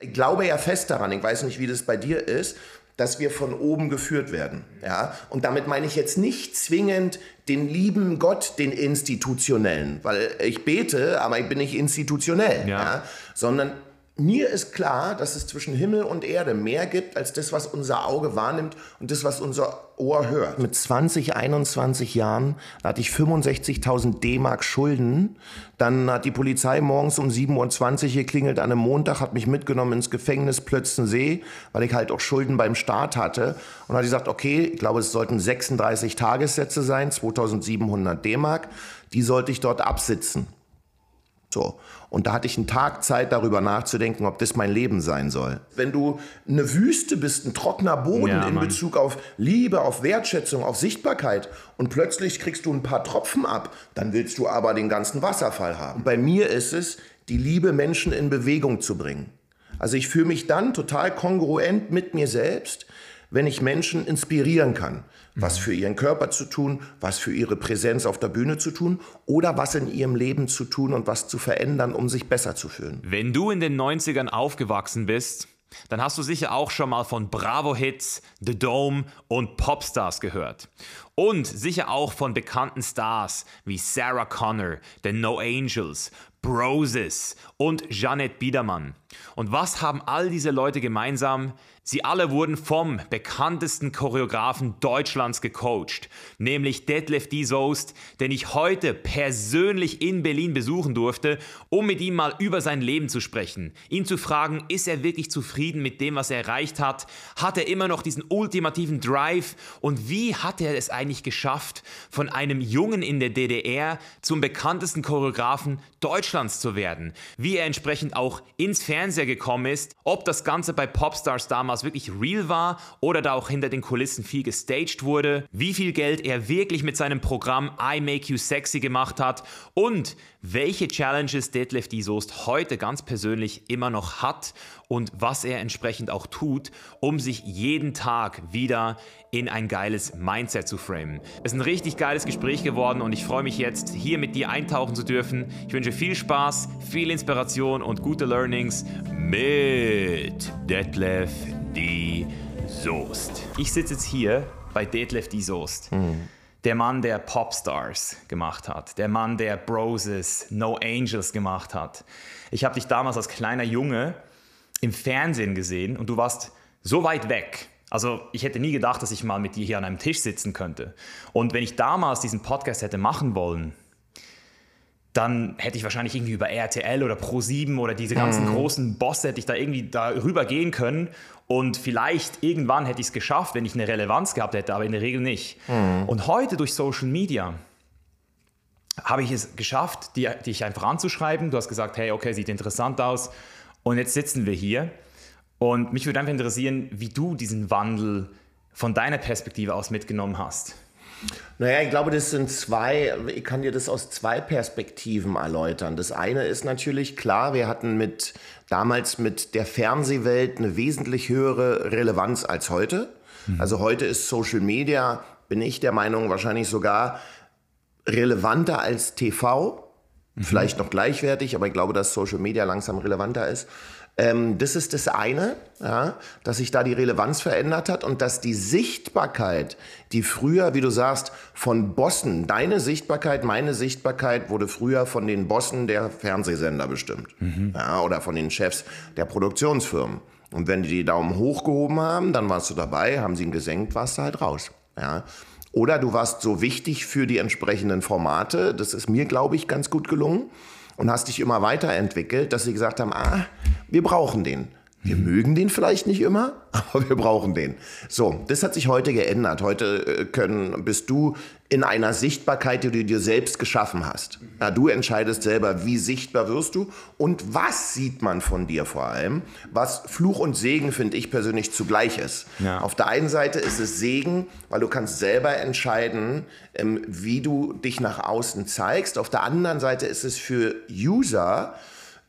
Ich glaube ja fest daran, ich weiß nicht, wie das bei dir ist, dass wir von oben geführt werden. Ja? Und damit meine ich jetzt nicht zwingend den lieben Gott, den institutionellen, weil ich bete, aber ich bin nicht institutionell, ja. Ja? sondern mir ist klar, dass es zwischen Himmel und Erde mehr gibt als das, was unser Auge wahrnimmt und das, was unser Ohr hört. Mit 20, 21 Jahren hatte ich 65.000 D-Mark Schulden. Dann hat die Polizei morgens um 7.20 Uhr geklingelt an einem Montag, hat mich mitgenommen ins Gefängnis Plötzensee, weil ich halt auch Schulden beim Staat hatte. Und hat gesagt, okay, ich glaube, es sollten 36 Tagessätze sein, 2.700 D-Mark. Die sollte ich dort absitzen. So. Und da hatte ich einen Tag Zeit, darüber nachzudenken, ob das mein Leben sein soll. Wenn du eine Wüste bist, ein trockener Boden ja, in Mann. Bezug auf Liebe, auf Wertschätzung, auf Sichtbarkeit und plötzlich kriegst du ein paar Tropfen ab, dann willst du aber den ganzen Wasserfall haben. Bei mir ist es, die Liebe Menschen in Bewegung zu bringen. Also ich fühle mich dann total kongruent mit mir selbst, wenn ich Menschen inspirieren kann was für ihren Körper zu tun, was für ihre Präsenz auf der Bühne zu tun oder was in ihrem Leben zu tun und was zu verändern, um sich besser zu fühlen. Wenn du in den 90ern aufgewachsen bist, dann hast du sicher auch schon mal von Bravo Hits, The Dome und Popstars gehört. Und sicher auch von bekannten Stars wie Sarah Connor, The No Angels, Broses und Janet Biedermann. Und was haben all diese Leute gemeinsam? Sie alle wurden vom bekanntesten Choreografen Deutschlands gecoacht, nämlich Detlef D. Soest, den ich heute persönlich in Berlin besuchen durfte, um mit ihm mal über sein Leben zu sprechen. Ihn zu fragen, ist er wirklich zufrieden mit dem, was er erreicht hat? Hat er immer noch diesen ultimativen Drive? Und wie hat er es eigentlich geschafft, von einem Jungen in der DDR zum bekanntesten Choreografen Deutschlands zu werden? Wie er entsprechend auch ins Fernseher gekommen ist, ob das Ganze bei Popstars damals was wirklich real war oder da auch hinter den Kulissen viel gestaged wurde, wie viel Geld er wirklich mit seinem Programm I Make You Sexy gemacht hat und welche Challenges Deadlift D. Soest heute ganz persönlich immer noch hat und was er entsprechend auch tut, um sich jeden Tag wieder in ein geiles Mindset zu framen. Es ist ein richtig geiles Gespräch geworden und ich freue mich jetzt, hier mit dir eintauchen zu dürfen. Ich wünsche viel Spaß, viel Inspiration und gute Learnings mit Detlef D. Soest. Ich sitze jetzt hier bei Detlef D. Soest. Mhm. Der Mann, der Popstars gemacht hat. Der Mann, der Broses, No Angels gemacht hat. Ich habe dich damals als kleiner Junge im Fernsehen gesehen und du warst so weit weg. Also ich hätte nie gedacht, dass ich mal mit dir hier an einem Tisch sitzen könnte. Und wenn ich damals diesen Podcast hätte machen wollen, dann hätte ich wahrscheinlich irgendwie über RTL oder Pro7 oder diese ganzen mhm. großen Bosse hätte ich da irgendwie darüber gehen können und vielleicht irgendwann hätte ich es geschafft, wenn ich eine Relevanz gehabt hätte, aber in der Regel nicht. Mhm. Und heute durch Social Media habe ich es geschafft, dich einfach anzuschreiben. Du hast gesagt, hey, okay, sieht interessant aus. Und jetzt sitzen wir hier. Und mich würde einfach interessieren, wie du diesen Wandel von deiner Perspektive aus mitgenommen hast. Naja, ich glaube, das sind zwei, ich kann dir das aus zwei Perspektiven erläutern. Das eine ist natürlich klar, wir hatten mit damals mit der Fernsehwelt eine wesentlich höhere Relevanz als heute. Mhm. Also heute ist Social Media, bin ich der Meinung, wahrscheinlich sogar relevanter als TV. Mhm. Vielleicht noch gleichwertig, aber ich glaube, dass Social Media langsam relevanter ist. Ähm, das ist das eine, ja, dass sich da die Relevanz verändert hat und dass die Sichtbarkeit, die früher, wie du sagst, von Bossen, deine Sichtbarkeit, meine Sichtbarkeit wurde früher von den Bossen der Fernsehsender bestimmt mhm. ja, oder von den Chefs der Produktionsfirmen. Und wenn die die Daumen hoch gehoben haben, dann warst du dabei, haben sie ihn gesenkt, warst du halt raus. Ja. Oder du warst so wichtig für die entsprechenden Formate, das ist mir, glaube ich, ganz gut gelungen und hast dich immer weiterentwickelt, dass sie gesagt haben, ah, wir brauchen den. Wir mhm. mögen den vielleicht nicht immer, aber wir brauchen den. So, das hat sich heute geändert. Heute äh, können, bist du in einer Sichtbarkeit, die du dir selbst geschaffen hast. Ja, du entscheidest selber, wie sichtbar wirst du und was sieht man von dir vor allem. Was Fluch und Segen, finde ich persönlich, zugleich ist. Ja. Auf der einen Seite ist es Segen, weil du kannst selber entscheiden, ähm, wie du dich nach außen zeigst. Auf der anderen Seite ist es für User,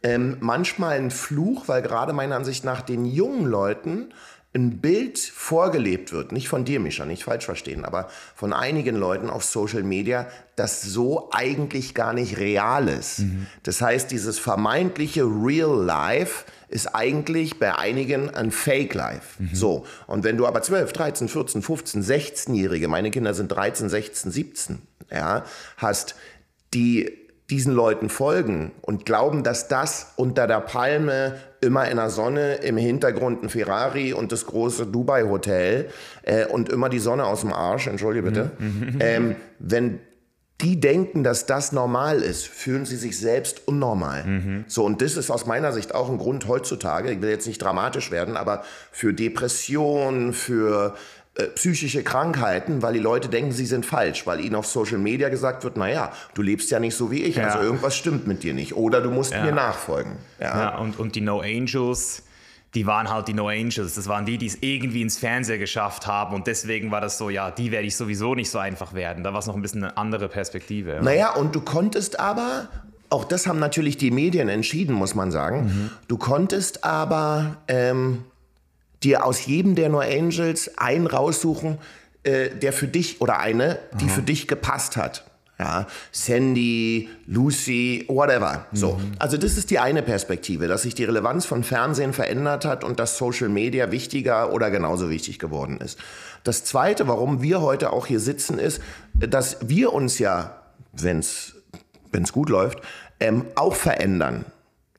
ähm, manchmal ein Fluch, weil gerade meiner Ansicht nach den jungen Leuten ein Bild vorgelebt wird, nicht von dir, Mischa, nicht falsch verstehen, aber von einigen Leuten auf Social Media, das so eigentlich gar nicht real ist. Mhm. Das heißt, dieses vermeintliche Real Life ist eigentlich bei einigen ein Fake Life. Mhm. So. Und wenn du aber 12, 13, 14, 15, 16-Jährige, meine Kinder sind 13, 16, 17, ja, hast, die diesen Leuten folgen und glauben, dass das unter der Palme immer in der Sonne, im Hintergrund ein Ferrari und das große Dubai-Hotel äh, und immer die Sonne aus dem Arsch, entschuldige bitte, mhm. ähm, wenn die denken, dass das normal ist, fühlen sie sich selbst unnormal. Mhm. So, und das ist aus meiner Sicht auch ein Grund heutzutage, ich will jetzt nicht dramatisch werden, aber für Depressionen, für äh, psychische Krankheiten, weil die Leute denken, sie sind falsch, weil ihnen auf Social Media gesagt wird, naja, du lebst ja nicht so wie ich, ja. also irgendwas stimmt mit dir nicht oder du musst ja. mir nachfolgen. Ja, und, und die No Angels, die waren halt die No Angels. Das waren die, die es irgendwie ins Fernsehen geschafft haben. Und deswegen war das so, ja, die werde ich sowieso nicht so einfach werden. Da war es noch ein bisschen eine andere Perspektive. Ja. Naja, und du konntest aber, auch das haben natürlich die Medien entschieden, muss man sagen, mhm. du konntest aber ähm, dir aus jedem der No Angels einen raussuchen, äh, der für dich oder eine, die Aha. für dich gepasst hat. Ja, Sandy, Lucy, whatever. So. Mhm. Also das ist die eine Perspektive, dass sich die Relevanz von Fernsehen verändert hat und dass Social Media wichtiger oder genauso wichtig geworden ist. Das zweite, warum wir heute auch hier sitzen, ist, dass wir uns ja, wenn es gut läuft, ähm, auch verändern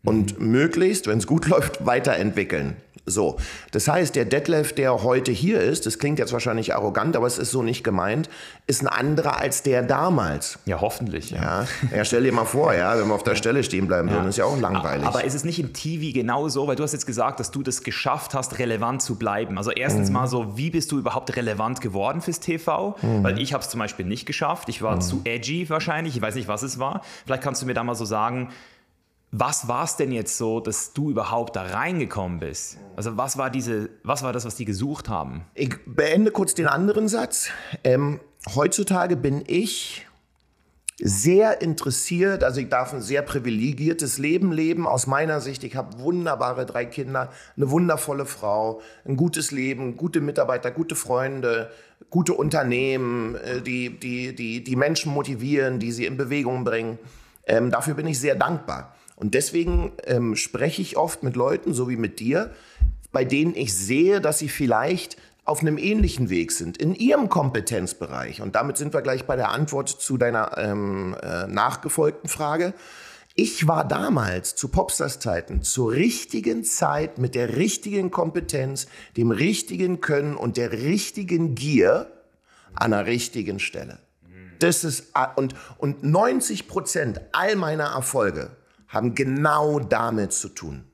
und mhm. möglichst, wenn es gut läuft, weiterentwickeln. So, das heißt, der Detlef, der heute hier ist, das klingt jetzt wahrscheinlich arrogant, aber es ist so nicht gemeint, ist ein anderer als der damals. Ja, hoffentlich. Ja, ja, ja stell dir mal vor, ja, wenn wir auf der Stelle stehen bleiben würden, ist ja auch langweilig. Aber ist es nicht im TV genauso, weil du hast jetzt gesagt, dass du das geschafft hast, relevant zu bleiben. Also erstens mhm. mal so, wie bist du überhaupt relevant geworden fürs TV? Mhm. Weil ich habe es zum Beispiel nicht geschafft. Ich war mhm. zu edgy wahrscheinlich. Ich weiß nicht, was es war. Vielleicht kannst du mir da mal so sagen, was war es denn jetzt so, dass du überhaupt da reingekommen bist? Also was war diese, was war das, was die gesucht haben? Ich beende kurz den anderen Satz. Ähm, heutzutage bin ich sehr interessiert, also ich darf ein sehr privilegiertes Leben leben. Aus meiner Sicht, ich habe wunderbare drei Kinder, eine wundervolle Frau, ein gutes Leben, gute Mitarbeiter, gute Freunde, gute Unternehmen, äh, die, die, die, die Menschen motivieren, die sie in Bewegung bringen. Ähm, dafür bin ich sehr dankbar. Und deswegen ähm, spreche ich oft mit Leuten, so wie mit dir, bei denen ich sehe, dass sie vielleicht auf einem ähnlichen Weg sind, in ihrem Kompetenzbereich. Und damit sind wir gleich bei der Antwort zu deiner ähm, äh, nachgefolgten Frage. Ich war damals zu Popstars-Zeiten zur richtigen Zeit mit der richtigen Kompetenz, dem richtigen Können und der richtigen Gier an der richtigen Stelle. Das ist, und, und 90 Prozent all meiner Erfolge haben genau damit zu tun.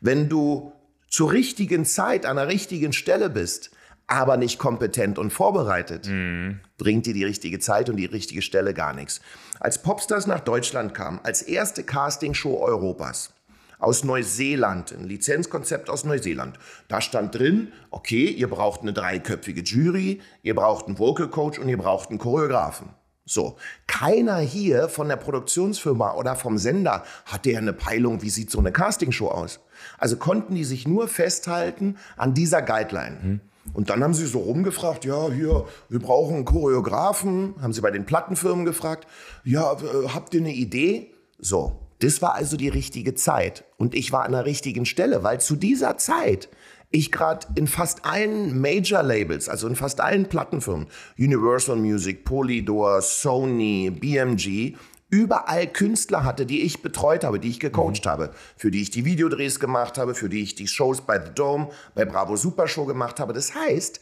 Wenn du zur richtigen Zeit an der richtigen Stelle bist, aber nicht kompetent und vorbereitet, mhm. bringt dir die richtige Zeit und die richtige Stelle gar nichts. Als Popstars nach Deutschland kam, als erste Castingshow Europas, aus Neuseeland, ein Lizenzkonzept aus Neuseeland. Da stand drin, okay, ihr braucht eine dreiköpfige Jury, ihr braucht einen Vocal Coach und ihr braucht einen Choreografen. So, keiner hier von der Produktionsfirma oder vom Sender hatte ja eine Peilung, wie sieht so eine Castingshow aus. Also konnten die sich nur festhalten an dieser Guideline. Mhm. Und dann haben sie so rumgefragt, ja, hier, wir brauchen einen Choreografen, haben sie bei den Plattenfirmen gefragt, ja, äh, habt ihr eine Idee? So, das war also die richtige Zeit. Und ich war an der richtigen Stelle, weil zu dieser Zeit ich gerade in fast allen Major-Labels, also in fast allen Plattenfirmen, Universal Music, Polydor, Sony, BMG, überall Künstler hatte, die ich betreut habe, die ich gecoacht mhm. habe, für die ich die Videodrehs gemacht habe, für die ich die Shows bei The Dome, bei Bravo Super Show gemacht habe. Das heißt,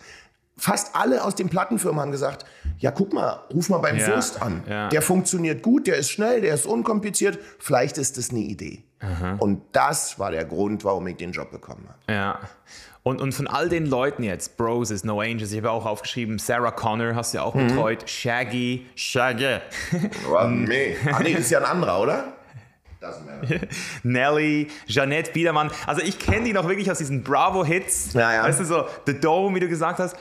fast alle aus den Plattenfirmen haben gesagt, ja, guck mal, ruf mal beim ja, Fürst an. Ja. Der funktioniert gut, der ist schnell, der ist unkompliziert. Vielleicht ist das eine Idee. Aha. Und das war der Grund, warum ich den Job bekommen habe. Ja. Und, und von all den Leuten jetzt, Broses, No Angels, ich habe auch aufgeschrieben, Sarah Connor hast du ja auch mhm. betreut, Shaggy, Shaggy. Oh, nee. Ah, nee, ist ja ein anderer, oder? Nelly, Jeanette Biedermann. Also ich kenne die noch wirklich aus diesen Bravo-Hits. Ja, ja. Weißt du so, The Dome, wie du gesagt hast.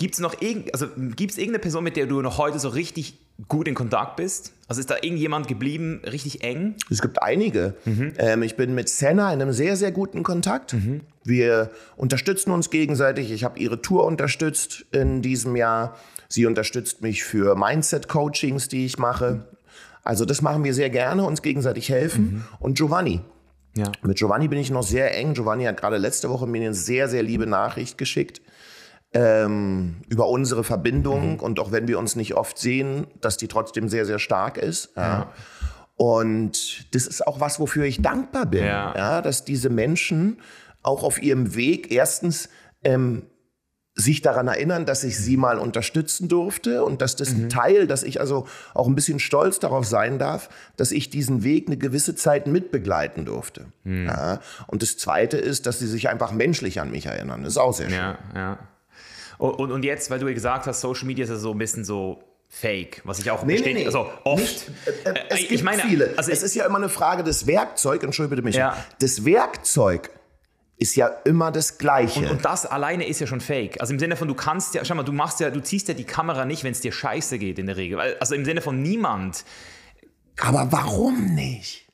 Gibt es noch irgend, also gibt's irgendeine Person, mit der du noch heute so richtig gut in Kontakt bist? Also ist da irgendjemand geblieben, richtig eng? Es gibt einige. Mhm. Ähm, ich bin mit Senna in einem sehr, sehr guten Kontakt. Mhm. Wir unterstützen uns gegenseitig. Ich habe ihre Tour unterstützt in diesem Jahr. Sie unterstützt mich für Mindset-Coachings, die ich mache. Also das machen wir sehr gerne, uns gegenseitig helfen. Mhm. Und Giovanni, Ja. Mit Giovanni bin ich noch sehr eng. Giovanni hat gerade letzte Woche mir eine sehr, sehr liebe Nachricht geschickt ähm, über unsere Verbindung mhm. und auch wenn wir uns nicht oft sehen, dass die trotzdem sehr, sehr stark ist. Ja. ja. Und das ist auch was, wofür ich dankbar bin, ja. ja dass diese Menschen auch auf ihrem Weg erstens ähm, sich daran erinnern, dass ich sie mal unterstützen durfte und dass das mhm. ein Teil, dass ich also auch ein bisschen stolz darauf sein darf, dass ich diesen Weg eine gewisse Zeit mitbegleiten durfte. Mhm. Ja. Und das Zweite ist, dass sie sich einfach menschlich an mich erinnern. Das ist auch sehr schön. Ja, ja. Und, und jetzt, weil du gesagt hast, Social Media ist ja so ein bisschen so Fake, was ich auch nee, bestätige. Nee, nee. Also oft. Nicht, äh, äh es gibt ich meine, viele. Also es ist ja immer eine Frage des Werkzeugs, entschuldige bitte mich. Ja. Das Werkzeug ist ja immer das Gleiche. Und, und, das alleine ist ja schon fake. Also im Sinne von, du kannst ja, schau mal, du machst ja, du ziehst ja die Kamera nicht, wenn es dir scheiße geht in der Regel. Also im Sinne von niemand. Aber warum nicht?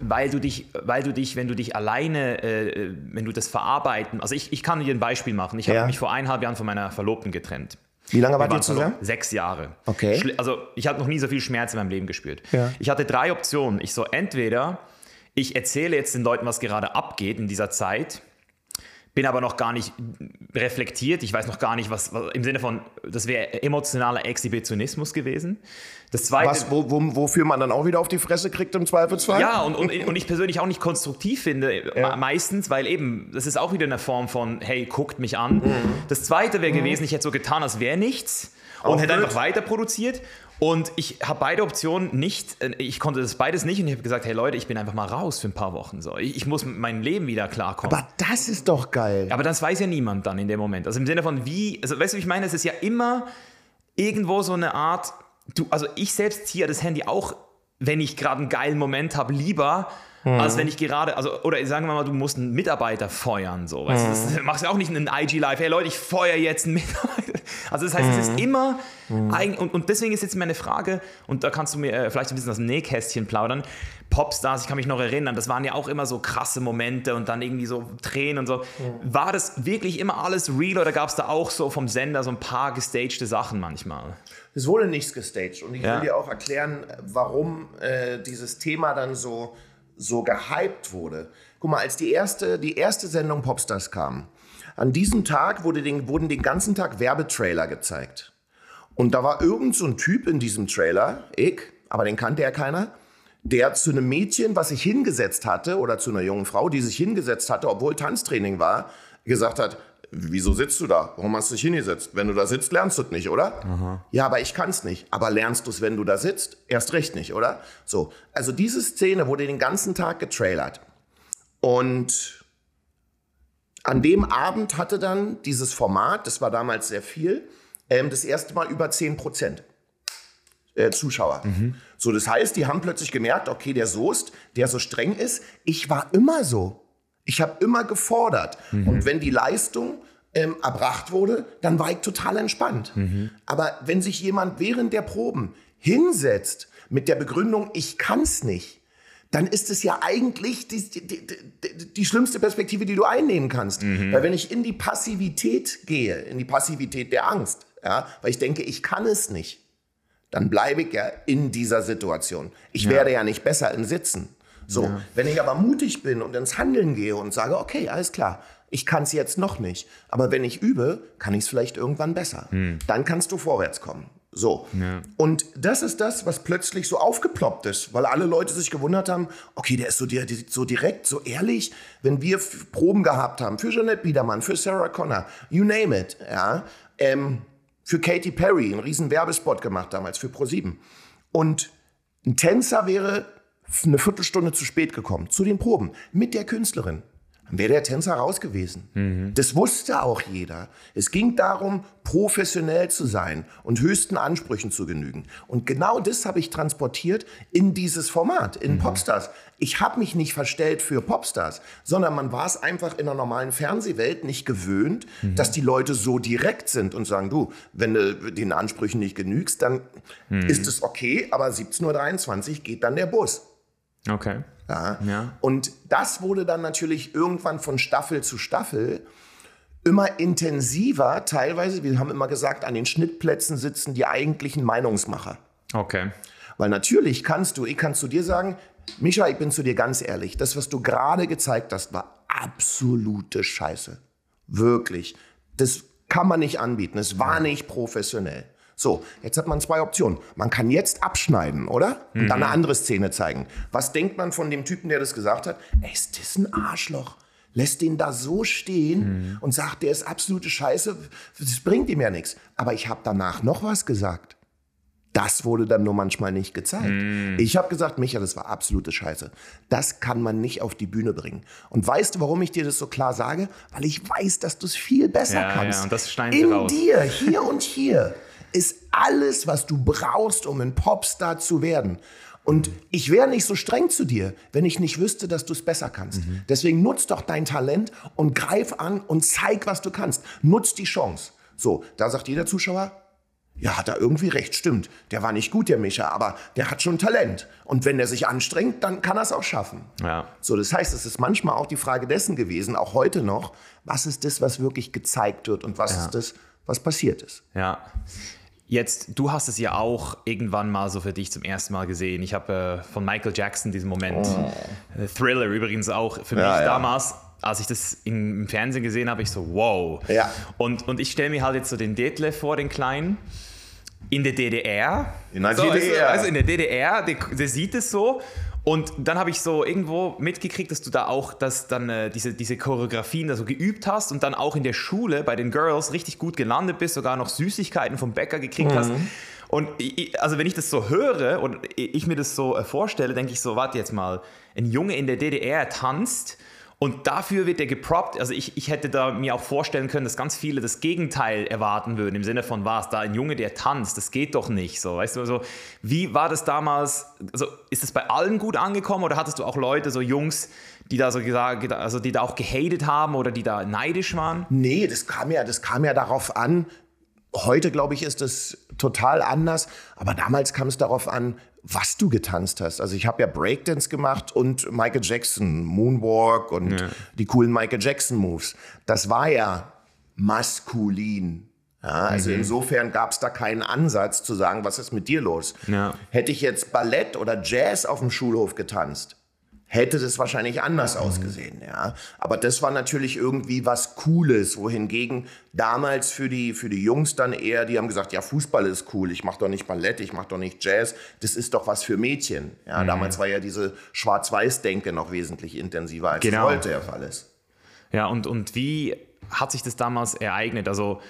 Weil du dich, weil du dich, wenn du dich alleine, äh, wenn du das verarbeiten, also ich, ich kann dir ein Beispiel machen. Ich ja. habe mich vor eineinhalb Jahren von meiner Verlobten getrennt. Wie lange wart ihr zusammen? Sechs Jahre. Okay. Also ich habe noch nie so viel Schmerz in meinem Leben gespürt. Ja. Ich hatte drei Optionen. Ich so, entweder ich erzähle jetzt den Leuten, was gerade abgeht in dieser Zeit, bin aber noch gar nicht reflektiert. Ich weiß noch gar nicht, was, was im Sinne von, das wäre emotionaler Exhibitionismus gewesen. Das zweite, was, wo, wo, wofür man dann auch wieder auf die Fresse kriegt im Zweifelsfall? Ja, und, und, und ich persönlich auch nicht konstruktiv finde, ja. meistens, weil eben, das ist auch wieder eine Form von, hey, guckt mich an. Mhm. Das zweite wäre mhm. gewesen, ich hätte so getan, als wäre nichts und hätte einfach weiter produziert. Und ich habe beide Optionen nicht, äh, ich konnte das beides nicht und ich habe gesagt, hey Leute, ich bin einfach mal raus für ein paar Wochen. So. Ich, ich muss mit meinem Leben wieder klarkommen. Aber das ist doch geil. Aber das weiß ja niemand dann in dem Moment. Also im Sinne von wie, also weißt du, wie ich meine, es ist ja immer irgendwo so eine Art, du, also ich selbst ziehe das Handy auch, wenn ich gerade einen geilen Moment habe, lieber Mhm. Als wenn ich gerade, also, oder sagen wir mal, du musst einen Mitarbeiter feuern, so. Weißt mhm. du, das machst du auch nicht in einem IG Live, hey Leute, ich feuer jetzt einen Mitarbeiter. Also das heißt, mhm. es ist mhm. immer, mhm. und, und deswegen ist jetzt meine Frage, und da kannst du mir äh, vielleicht ein bisschen aus dem Nähkästchen plaudern, Popstars, ich kann mich noch erinnern, das waren ja auch immer so krasse Momente und dann irgendwie so Tränen und so. Mhm. War das wirklich immer alles real oder gab es da auch so vom Sender so ein paar gestagte Sachen manchmal? Es wurde nichts gestaged und ich ja. will dir auch erklären, warum äh, dieses Thema dann so so gehypt wurde. Guck mal, als die erste, die erste Sendung Popstars kam, an diesem Tag wurde den, wurden den ganzen Tag Werbetrailer gezeigt. Und da war irgend so ein Typ in diesem Trailer, ich, aber den kannte ja keiner, der zu einem Mädchen, was sich hingesetzt hatte, oder zu einer jungen Frau, die sich hingesetzt hatte, obwohl Tanztraining war, gesagt hat, wieso sitzt du da? Warum hast du dich hingesetzt? Wenn du da sitzt, lernst du es nicht, oder? Aha. Ja, aber ich kann es nicht. Aber lernst du es, wenn du da sitzt? Erst recht nicht, oder? So, also diese Szene wurde den ganzen Tag getrailert. Und an dem Abend hatte dann dieses Format, das war damals sehr viel, ähm, das erste Mal über 10 Prozent. Äh, Zuschauer. Mhm. So, das heißt, die haben plötzlich gemerkt, okay, der Soest, der so streng ist, ich war immer so. Ich habe immer gefordert. Mhm. Und wenn die Leistung ähm, erbracht wurde, dann war ich total entspannt. Mhm. Aber wenn sich jemand während der Proben hinsetzt mit der Begründung, ich kann es nicht, dann ist es ja eigentlich die, die, die, die, schlimmste Perspektive, die du einnehmen kannst. Mhm. Weil wenn ich in die Passivität gehe, in die Passivität der Angst, ja, weil ich denke, ich kann es nicht, dann bleibe ich ja in dieser Situation. Ich ja. werde ja nicht besser im Sitzen. So, ja. wenn ich aber mutig bin und ins Handeln gehe und sage, okay, alles klar, ich kann es jetzt noch nicht, aber wenn ich übe, kann ich es vielleicht irgendwann besser. Hm. Dann kannst du vorwärts kommen. So. Ja. Und das ist das, was plötzlich so aufgeploppt ist, weil alle Leute sich gewundert haben, okay, der ist so, der, so direkt, so ehrlich, wenn wir Proben gehabt haben für Jeanette Biedermann, für Sarah Connor, you name it, ja, ähm, für Katy Perry, einen riesen Werbespot gemacht damals für Pro7. Und ein Tänzer wäre eine Viertelstunde zu spät gekommen zu den Proben mit der Künstlerin. Dann wäre der Tänzer raus gewesen. Mhm. Das wusste auch jeder. Es ging darum, professionell zu sein und höchsten Ansprüchen zu genügen. Und genau das habe ich transportiert in dieses Format, in mhm. Popstars. Ich habe mich nicht verstellt für Popstars, sondern man war es einfach in der normalen Fernsehwelt nicht gewöhnt, mhm. dass die Leute so direkt sind und sagen, du, wenn du den Ansprüchen nicht genügst, dann mhm. ist es okay, aber 17.23 Uhr geht dann der Bus. Okay. Ja. ja. Und das wurde dann natürlich irgendwann von Staffel zu Staffel immer intensiver. Teilweise, wir haben immer gesagt, an den Schnittplätzen sitzen die eigentlichen Meinungsmacher. Okay. Weil natürlich kannst du, ich kann zu dir sagen, Micha, ich bin zu dir ganz ehrlich. Das, was du gerade gezeigt hast, war absolute Scheiße. Wirklich. Das kann man nicht anbieten. Es war nicht professionell. So, jetzt hat man zwei Optionen. Man kann jetzt abschneiden, oder? Und dann eine andere Szene zeigen. Was denkt man von dem Typen, der das gesagt hat? Ey, ist das ein Arschloch? Lässt den da so stehen und sagt, der ist absolute Scheiße. Das bringt ihm ja nichts. Aber ich habe danach noch was gesagt. Das wurde dann nur manchmal nicht gezeigt. Ich habe gesagt, Micha, das war absolute Scheiße. Das kann man nicht auf die Bühne bringen. Und weißt du, warum ich dir das so klar sage? Weil ich weiß, dass du es viel besser Ja, kannst. ja, und das sie In raus. dir, hier und hier, ist alles, was du brauchst, um ein Popstar zu werden. Und ich wäre nicht so streng zu dir, wenn ich nicht wüsste, dass du es besser kannst. Mhm. Deswegen nutz doch dein Talent und greif an und zeig, was du kannst. Nutz die Chance. So, da sagt jeder Zuschauer, ja, hat er irgendwie recht, stimmt. Der war nicht gut, der Micha, aber der hat schon Talent. Und wenn er sich anstrengt, dann kann er es auch schaffen. Ja. So, das heißt, es ist manchmal auch die Frage dessen gewesen, auch heute noch, was ist das, was wirklich gezeigt wird und was ist das, was passiert ist. Ja. Jetzt, du hast es ja auch irgendwann mal so für dich zum ersten Mal gesehen. Ich habe äh, von Michael Jackson diesen Moment, äh, Thriller übrigens auch für Oh. Ja, mich ja. damals, als ich das im, Fernsehen gesehen habe, ich so, wow. Ja. Und, und ich stelle mir halt jetzt so den Detlef vor, den Kleinen, in der DDR. In der so, DDR. Also in der DDR, der, der sieht es so. Und dann habe ich so irgendwo mitgekriegt, dass du da auch dass dann äh, diese, diese Choreografien da so geübt hast und dann auch in der Schule bei den Girls richtig gut gelandet bist, sogar noch Süßigkeiten vom Bäcker gekriegt hast. Und ich, ich- also wenn ich das so höre und ich mir das so äh, vorstelle, denke ich so, warte jetzt mal, ein Junge in der DDR tanzt und dafür wird er geproppt. Also ich, ich hätte da mir auch vorstellen können, dass ganz viele das Gegenteil erwarten würden, im Sinne von, was, da ein Junge, der tanzt, das geht doch nicht. So, weißt du, so, wie war das damals, also ist das bei allen gut angekommen oder hattest du auch Leute, so Jungs, die da so gesagt, also die da auch gehatet haben oder die da neidisch waren? Nee, das kam ja, das kam ja darauf an. Heute, glaube ich, ist es total anders. Aber damals kam es darauf an, was du getanzt hast. Also ich habe ja Breakdance gemacht und Michael Jackson, Moonwalk und die coolen Michael Jackson Moves. Das war ja maskulin. Ja, also insofern gab es da keinen Ansatz zu sagen, was ist mit dir los? Ja. Hätte ich jetzt Ballett oder Jazz auf dem Schulhof getanzt, hätte das wahrscheinlich anders ausgesehen, ja. Aber das war natürlich irgendwie was Cooles, wohingegen damals für die, für die Jungs dann eher, die haben gesagt, ja, Fußball ist cool, ich mach doch nicht Ballett, ich mach doch nicht Jazz, das ist doch was für Mädchen. Ja, damals war ja diese Schwarz-Weiß-Denke noch wesentlich intensiver, als Genau. heute der Fall ist. Ja, und, und wie hat sich das damals ereignet? Also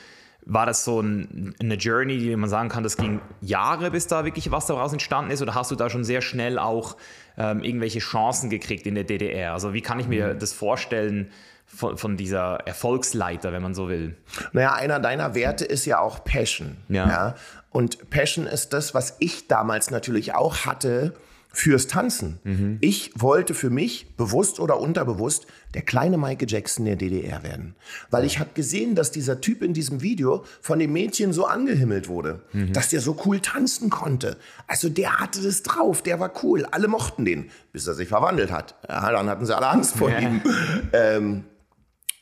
war das so ein, eine Journey, die man sagen kann, das ging Jahre, bis da wirklich was daraus entstanden ist? Oder hast du da schon sehr schnell auch ähm, irgendwelche Chancen gekriegt in der DDR? Also wie kann ich mir das vorstellen von, von dieser Erfolgsleiter, wenn man so will? Naja, einer deiner Werte ist ja auch Passion. Ja. Und Passion ist das, was ich damals natürlich auch hatte fürs Tanzen. Ich wollte für mich, bewusst oder unterbewusst, der kleine Michael Jackson der DDR werden. Weil ich habe gesehen, dass dieser Typ in diesem Video von dem Mädchen so angehimmelt wurde, dass der so cool tanzen konnte. Also der hatte das drauf, der war cool. Alle mochten den, bis er sich verwandelt hat. Ja, dann hatten sie alle Angst vor Ja. ihm. Ähm,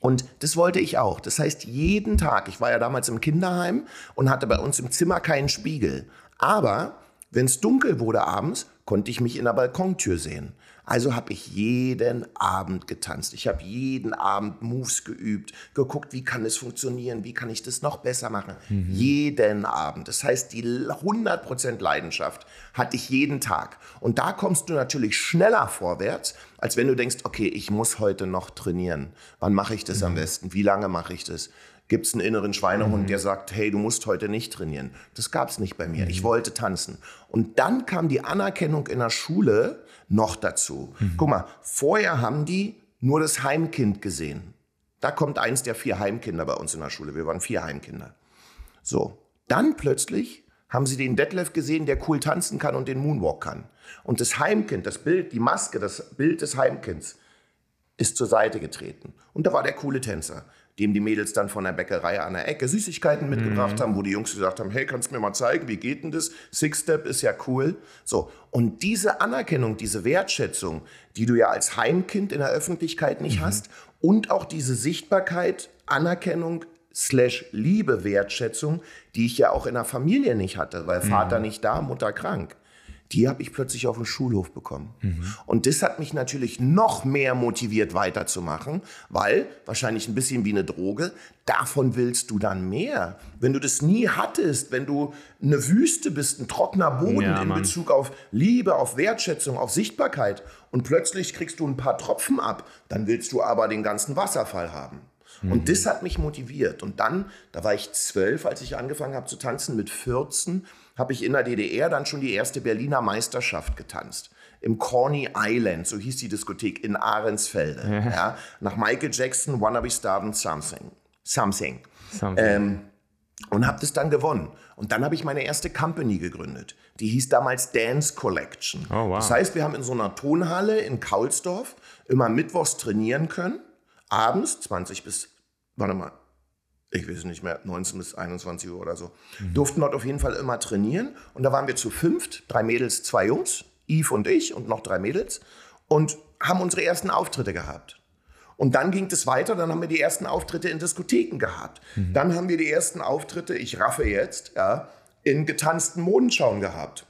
und das wollte ich auch. Das heißt, jeden Tag, ich war ja damals im Kinderheim und hatte bei uns im Zimmer keinen Spiegel. Aber wenn es dunkel wurde abends, konnte ich mich in der Balkontür sehen. Also habe ich jeden Abend getanzt. Ich habe jeden Abend Moves geübt, geguckt, wie kann es funktionieren, wie kann ich das noch besser machen. Jeden Abend. Das heißt, die 100% Leidenschaft hatte ich jeden Tag. Und da kommst du natürlich schneller vorwärts, als wenn du denkst, okay, ich muss heute noch trainieren. Wann mache ich das am besten? Wie lange mache ich das? Gibt es einen inneren Schweinehund, der sagt, hey, du musst heute nicht trainieren? Das gab es nicht bei mir. Ich wollte tanzen. Und dann kam die Anerkennung in der Schule noch dazu. Guck mal, vorher haben die nur das Heimkind gesehen. Da kommt eins der vier Heimkinder bei uns in der Schule. Wir waren vier Heimkinder. So, dann plötzlich haben sie den Detlef gesehen, der cool tanzen kann und den Moonwalk kann. Und das Heimkind, das Bild, die Maske, das Bild des Heimkinds ist zur Seite getreten. Und da war der coole Tänzer, dem die Mädels dann von der Bäckerei an der Ecke Süßigkeiten mitgebracht haben, wo die Jungs gesagt haben, hey, kannst du mir mal zeigen, wie geht denn das? Six-Step ist ja cool. So, und diese Anerkennung, diese Wertschätzung, die du ja als Heimkind in der Öffentlichkeit nicht hast und auch diese Sichtbarkeit, Anerkennung, slash Liebe, Wertschätzung, die ich ja auch in der Familie nicht hatte, weil Vater nicht da, Mutter krank. Die habe ich plötzlich auf dem Schulhof bekommen. Und das hat mich natürlich noch mehr motiviert, weiterzumachen, weil wahrscheinlich ein bisschen wie eine Droge, davon willst du dann mehr. Wenn du das nie hattest, wenn du eine Wüste bist, ein trockener Boden Ja, in. Bezug auf Liebe, auf Wertschätzung, auf Sichtbarkeit und plötzlich kriegst du ein paar Tropfen ab, dann willst du aber den ganzen Wasserfall haben. Und das hat mich motiviert. Und dann, da war ich zwölf, als ich angefangen habe zu tanzen, mit 14 habe ich in der DDR dann schon die erste Berliner Meisterschaft getanzt. Im Corny Island, so hieß die Diskothek in Ahrensfelde. Ja. nach Michael Jackson, Wanna Be Starting Something. Something. Something. Ähm, und habe das dann gewonnen. Und dann habe ich meine erste Company gegründet. Die hieß damals Dance Collection. Oh, wow. Das heißt, wir haben in so einer Tonhalle in Kaulsdorf immer mittwochs trainieren können. Abends, 20 bis, warte mal, ich weiß nicht mehr, 19 bis 21 Uhr oder so. Durften dort auf jeden Fall immer trainieren. Und da waren wir zu fünft, drei Mädels, zwei Jungs, Yves und ich und noch drei Mädels. Und haben unsere ersten Auftritte gehabt. Und dann ging es weiter, dann haben wir die ersten Auftritte in Diskotheken gehabt. Dann haben wir die ersten Auftritte, ich raffe jetzt, ja, in getanzten Modenschauen gehabt.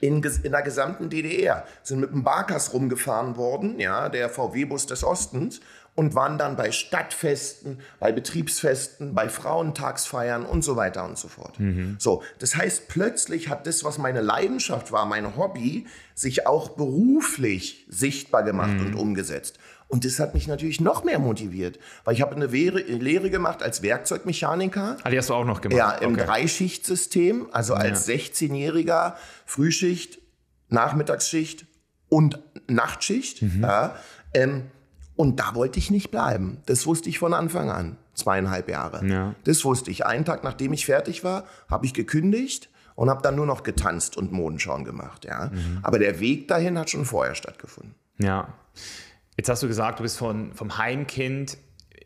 In, in der gesamten DDR. Sind mit dem Barkas rumgefahren worden, ja, der VW-Bus des Ostens, und waren dann bei Stadtfesten, bei Betriebsfesten, bei Frauentagsfeiern und so weiter und so fort. So, das heißt, plötzlich hat das, was meine Leidenschaft war, mein Hobby, sich auch beruflich sichtbar gemacht und umgesetzt. Und das hat mich natürlich noch mehr motiviert, weil ich habe eine Lehre, Lehre gemacht als Werkzeugmechaniker. Ah, die hast du auch noch gemacht? Ja, im okay. Dreischichtsystem, also als 16-Jähriger Frühschicht, Nachmittagsschicht und Nachtschicht. Mhm. Ja, ähm, und da wollte ich nicht bleiben. Das wusste ich von Anfang an, zweieinhalb Jahre. Ja. Das wusste ich. Einen Tag, nachdem ich fertig war, habe ich gekündigt und habe dann nur noch getanzt und Modenschauen gemacht. Ja. Mhm. Aber der Weg dahin hat schon vorher stattgefunden. Ja. Jetzt hast du gesagt, du bist von, vom Heimkind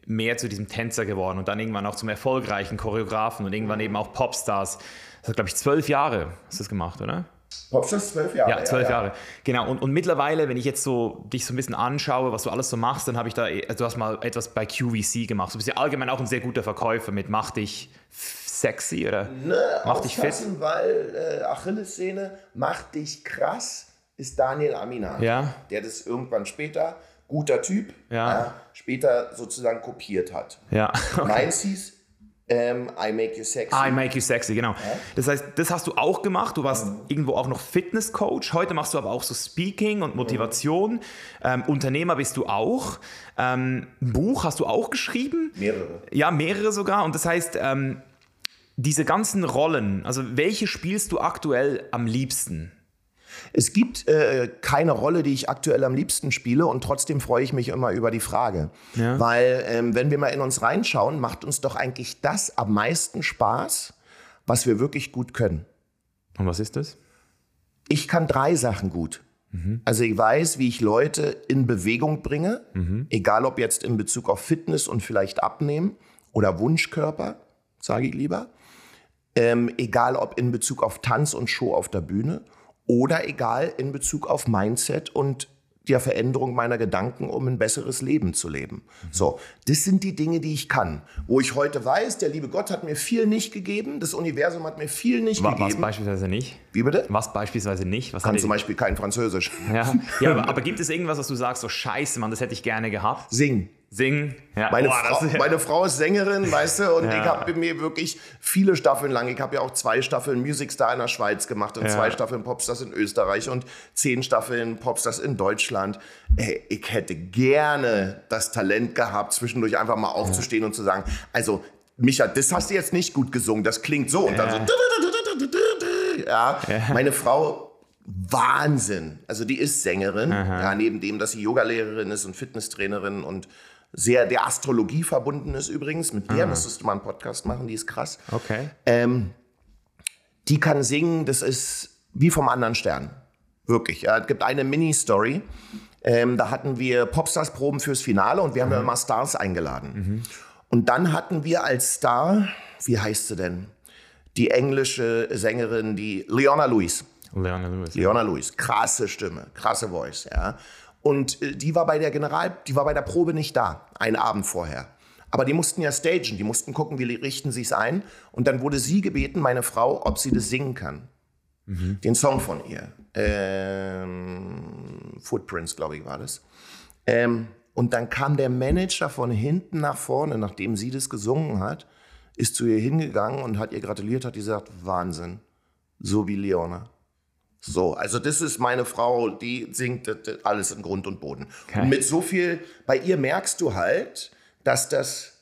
mehr zu diesem Tänzer geworden und dann irgendwann auch zum erfolgreichen Choreografen und irgendwann eben auch Popstars. Das hat, glaube ich, zwölf Jahre hast du das gemacht, oder? Popstars zwölf Jahre. Ja, zwölf Jahre. Genau. Und, und mittlerweile, wenn ich jetzt so dich so ein bisschen anschaue, was du alles so machst, dann habe ich da, also du hast mal etwas bei QVC gemacht. Du bist ja allgemein auch ein sehr guter Verkäufer mit Mach dich sexy oder Mach dich fit. Weil äh, Achillessehne, mach dich krass, ist Daniel Aminat. Ja. Der das irgendwann später, guter Typ, Ja. später sozusagen kopiert hat. Ja. Meins hieß ähm, I Make You Sexy. I make you sexy, genau. Das heißt, das hast du auch gemacht. Du warst irgendwo auch noch Fitnesscoach. Heute machst du aber auch so Speaking und Motivation. Ähm, Unternehmer bist du auch. Ähm, ein Buch hast du auch geschrieben. Mehrere. Ja, mehrere sogar. Und das heißt, ähm, diese ganzen Rollen, also welche spielst du aktuell am liebsten? Es gibt äh, keine Rolle, die ich aktuell am liebsten spiele und trotzdem freue ich mich immer über die Frage. Ja. Weil ähm, wenn wir mal in uns reinschauen, macht uns doch eigentlich das am meisten Spaß, was wir wirklich gut können. Und was ist das? Ich kann drei Sachen gut. Also ich weiß, wie ich Leute in Bewegung bringe, egal ob jetzt in Bezug auf Fitness und vielleicht Abnehmen oder Wunschkörper, sage ich lieber. Ähm, egal ob in Bezug auf Tanz und Show auf der Bühne oder egal in Bezug auf Mindset und der Veränderung meiner Gedanken, um ein besseres Leben zu leben. So, das sind die Dinge, die ich kann. Wo ich heute weiß, der liebe Gott hat mir viel nicht gegeben, das Universum hat mir viel nicht Wa- Was gegeben. beispielsweise nicht? Wie bitte? Was beispielsweise nicht? Was Kann zum Beispiel kein Französisch. ja, ja aber, aber gibt es irgendwas, was du sagst, so scheiße, Mann, das hätte ich gerne gehabt? Singen. Singen? Ja. Meine, Boah, Frau, ist- meine Frau ist Sängerin, weißt du, und Ja. ich habe mir wirklich viele Staffeln lang, ich habe ja auch zwei Staffeln Music Star in der Schweiz gemacht und Ja. zwei Staffeln Popstars in Österreich und zehn Staffeln Popstars in Deutschland. Ey, ich hätte gerne das Talent gehabt, zwischendurch einfach mal aufzustehen und zu sagen, also Micha, das hast du jetzt nicht gut gesungen, das klingt so. Und dann so, ja, meine Frau Wahnsinn. Also die ist Sängerin, ja, neben dem, dass sie Yogalehrerin ist und Fitnesstrainerin und sehr der Astrologie verbunden ist übrigens. Mit der müsstest du mal einen Podcast machen, die ist krass. Okay. Ähm, die kann singen, das ist wie vom anderen Stern. Wirklich. Ja. Es gibt eine Mini-Story. Ähm, da hatten wir Popstars-Proben fürs Finale und wir haben ja immer Stars eingeladen. Und dann hatten wir als Star, wie heißt sie denn? Die englische Sängerin, die Leona Lewis. Leona Lewis. Leona Lewis, krasse Stimme, krasse Voice, ja. Und äh, die war bei der General, die war bei der Probe nicht da, einen Abend vorher. Aber die mussten ja stagen, die mussten gucken, wie richten sie es ein. Und dann wurde sie gebeten, meine Frau, ob sie das singen kann. Mhm. Den Song von ihr. Ähm, Footprints, glaube ich, war das. Ähm, und dann kam der Manager von hinten nach vorne, nachdem sie das gesungen hat, ist zu ihr hingegangen und hat ihr gratuliert, hat gesagt, Wahnsinn, so wie Leona. So, also das ist meine Frau, die singt alles in Grund und Boden. Okay. Und mit so viel, bei ihr merkst du halt, dass das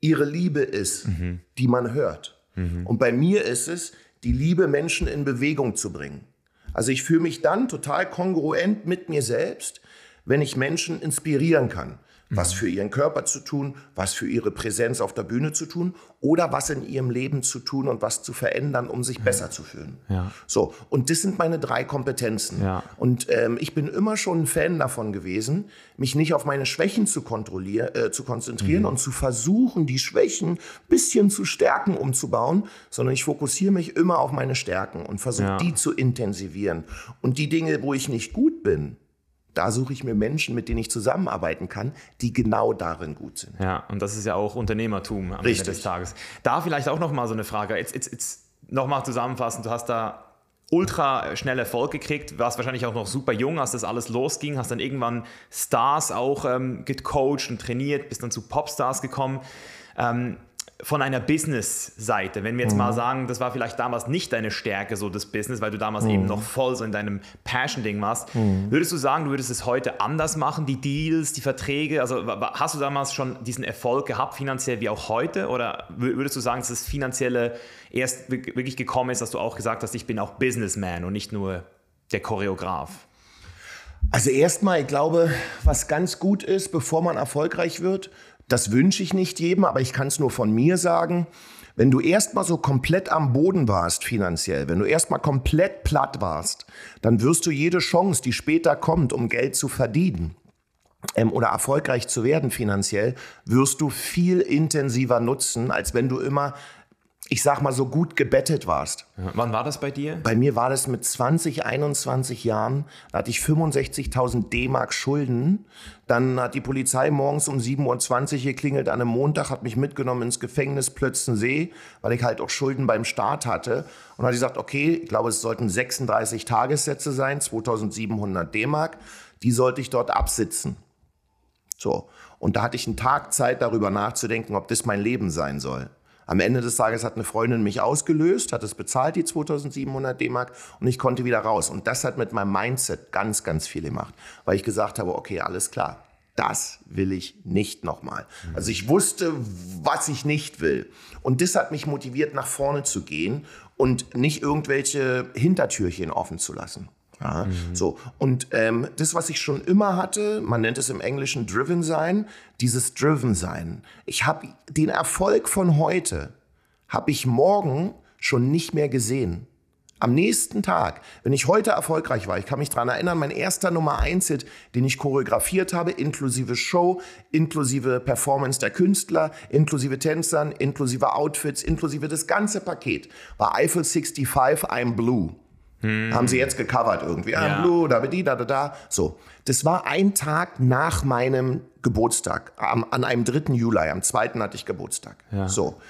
ihre Liebe ist, mhm. die man hört. Mhm. Und bei mir ist es, die Liebe, Menschen in Bewegung zu bringen. Also ich fühle mich dann total kongruent mit mir selbst, wenn ich Menschen inspirieren kann was für ihren Körper zu tun, was für ihre Präsenz auf der Bühne zu tun oder was in ihrem Leben zu tun und was zu verändern, um sich besser zu fühlen. Ja. So, und das sind meine drei Kompetenzen. Ja. Und ähm, ich bin immer schon ein Fan davon gewesen, mich nicht auf meine Schwächen zu, äh, zu konzentrieren mhm. und zu versuchen, die Schwächen ein bisschen zu stärken umzubauen, sondern ich fokussiere mich immer auf meine Stärken und versuche, ja. die zu intensivieren. Und die Dinge, wo ich nicht gut bin, da suche ich mir Menschen, mit denen ich zusammenarbeiten kann, die genau darin gut sind. Ja, und das ist ja auch Unternehmertum am Richtig. Ende des Tages. Da vielleicht auch noch mal so eine Frage. Jetzt, jetzt, jetzt nochmal zusammenfassend, du hast da ultra schnell Erfolg gekriegt, warst wahrscheinlich auch noch super jung, als das alles losging, hast dann irgendwann Stars auch ähm, gecoacht und trainiert, bist dann zu Popstars gekommen. Ähm, von einer Business-Seite, wenn wir jetzt mhm. mal sagen, das war vielleicht damals nicht deine Stärke, so das Business, weil du damals mhm. eben noch voll so in deinem Passion-Ding warst, mhm. würdest du sagen, du würdest es heute anders machen, die Deals, die Verträge? Also hast du damals schon diesen Erfolg gehabt, finanziell wie auch heute? Oder würdest du sagen, dass das Finanzielle erst wirklich gekommen ist, dass du auch gesagt hast, ich bin auch Businessman und nicht nur der Choreograf? Also erstmal, ich glaube, was ganz gut ist, bevor man erfolgreich wird, das wünsche ich nicht jedem, aber ich kann es nur von mir sagen. Wenn du erstmal so komplett am Boden warst finanziell, wenn du erstmal komplett platt warst, dann wirst du jede Chance, die später kommt, um Geld zu verdienen, ähm, oder erfolgreich zu werden finanziell, wirst du viel intensiver nutzen, als wenn du immer ich sag mal, so gut gebettet warst. Ja. Wann war das bei dir? Bei mir war das mit 20, 21 Jahren. Da hatte ich 65.000 D-Mark Schulden. Dann hat die Polizei morgens um 7.20 Uhr geklingelt an einem Montag, hat mich mitgenommen ins Gefängnis Plötzensee, weil ich halt auch Schulden beim Staat hatte. Und hat gesagt, okay, ich glaube, es sollten 36 Tagessätze sein, 2.700 D-Mark. Die sollte ich dort absitzen. So. Und da hatte ich einen Tag Zeit, darüber nachzudenken, ob das mein Leben sein soll. Am Ende des Tages hat eine Freundin mich ausgelöst, hat es bezahlt, die 2700 D-Mark, und ich konnte wieder raus. Und das hat mit meinem Mindset ganz, ganz viel gemacht, weil ich gesagt habe, okay, alles klar, das will ich nicht nochmal. Also ich wusste, was ich nicht will. Und das hat mich motiviert, nach vorne zu gehen und nicht irgendwelche Hintertürchen offen zu lassen. Ja, mhm. So. Und ähm, das, was ich schon immer hatte, man nennt es im Englischen Driven sein, dieses Driven sein. Ich habe den Erfolg von heute, habe ich morgen schon nicht mehr gesehen. Am nächsten Tag, wenn ich heute erfolgreich war, ich kann mich daran erinnern, mein erster Nummer 1 Hit, den ich choreografiert habe, inklusive Show, inklusive Performance der Künstler, inklusive Tänzern, inklusive Outfits, inklusive das ganze Paket, war Eiffel 65, I'm Blue. Hm. Haben sie jetzt gecovert irgendwie. Ja. Ah, Blue, da, da, da, da. So. Das war ein Tag nach meinem Geburtstag. Am, an einem 3. Juli. Am 2. hatte ich Geburtstag. Ja. So.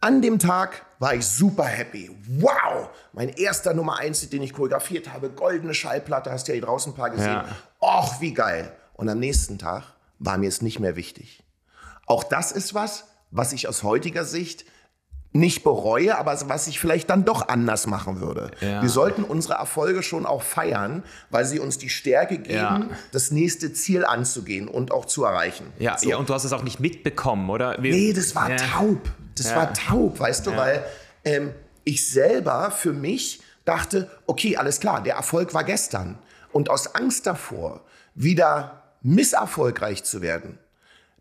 An dem Tag war ich super happy. Wow! Mein erster Nummer 1, den ich choreografiert habe. Goldene Schallplatte, hast du ja hier draußen ein paar gesehen. Ja. Och, wie geil. Und am nächsten Tag war mir es nicht mehr wichtig. Auch das ist was, was ich aus heutiger Sicht nicht bereue, aber was ich vielleicht dann doch anders machen würde. Ja. Wir sollten unsere Erfolge schon auch feiern, weil sie uns die Stärke geben, ja. das nächste Ziel anzugehen und auch zu erreichen. Ja, so. ja und du hast es auch nicht mitbekommen, oder? Wir, nee, das war ja. taub. Das war taub, weißt du, weil ähm, ich selber für mich dachte, okay, alles klar, der Erfolg war gestern. Und aus Angst davor, wieder misserfolgreich zu werden,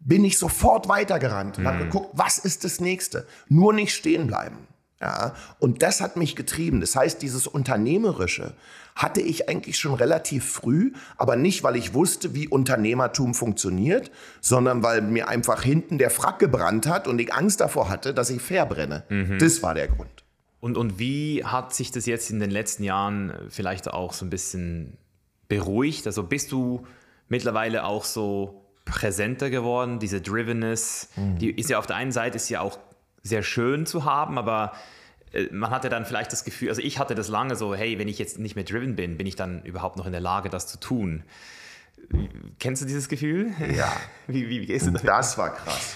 bin ich sofort weitergerannt und mhm. habe geguckt, was ist das nächste? Nur nicht stehen bleiben. Ja, und das hat mich getrieben. Das heißt, dieses Unternehmerische hatte ich eigentlich schon relativ früh, aber nicht, weil ich wusste, wie Unternehmertum funktioniert, sondern weil mir einfach hinten der Frack gebrannt hat und ich Angst davor hatte, dass ich verbrenne. Mhm. Das war der Grund. Und, und wie hat sich das jetzt in den letzten Jahren vielleicht auch so ein bisschen beruhigt? Also bist du mittlerweile auch so präsenter geworden, diese Drivenness. Mhm. Die ist ja auf der einen Seite ist ja auch sehr schön zu haben, aber äh, man hatte dann vielleicht das Gefühl, also ich hatte das lange so, hey, wenn ich jetzt nicht mehr driven bin, bin ich dann überhaupt noch in der Lage, das zu tun? Kennst du dieses Gefühl? Ja. Wie, wie, wie gehst du damit? Das war krass.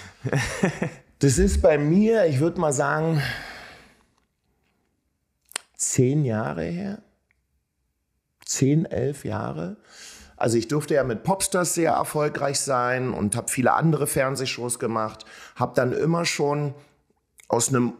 das ist bei mir, ich würde mal sagen, zehn Jahre her. Zehn, elf Jahre. Also ich durfte ja mit Popstars sehr erfolgreich sein und habe viele andere Fernsehshows gemacht. Habe dann immer schon aus einem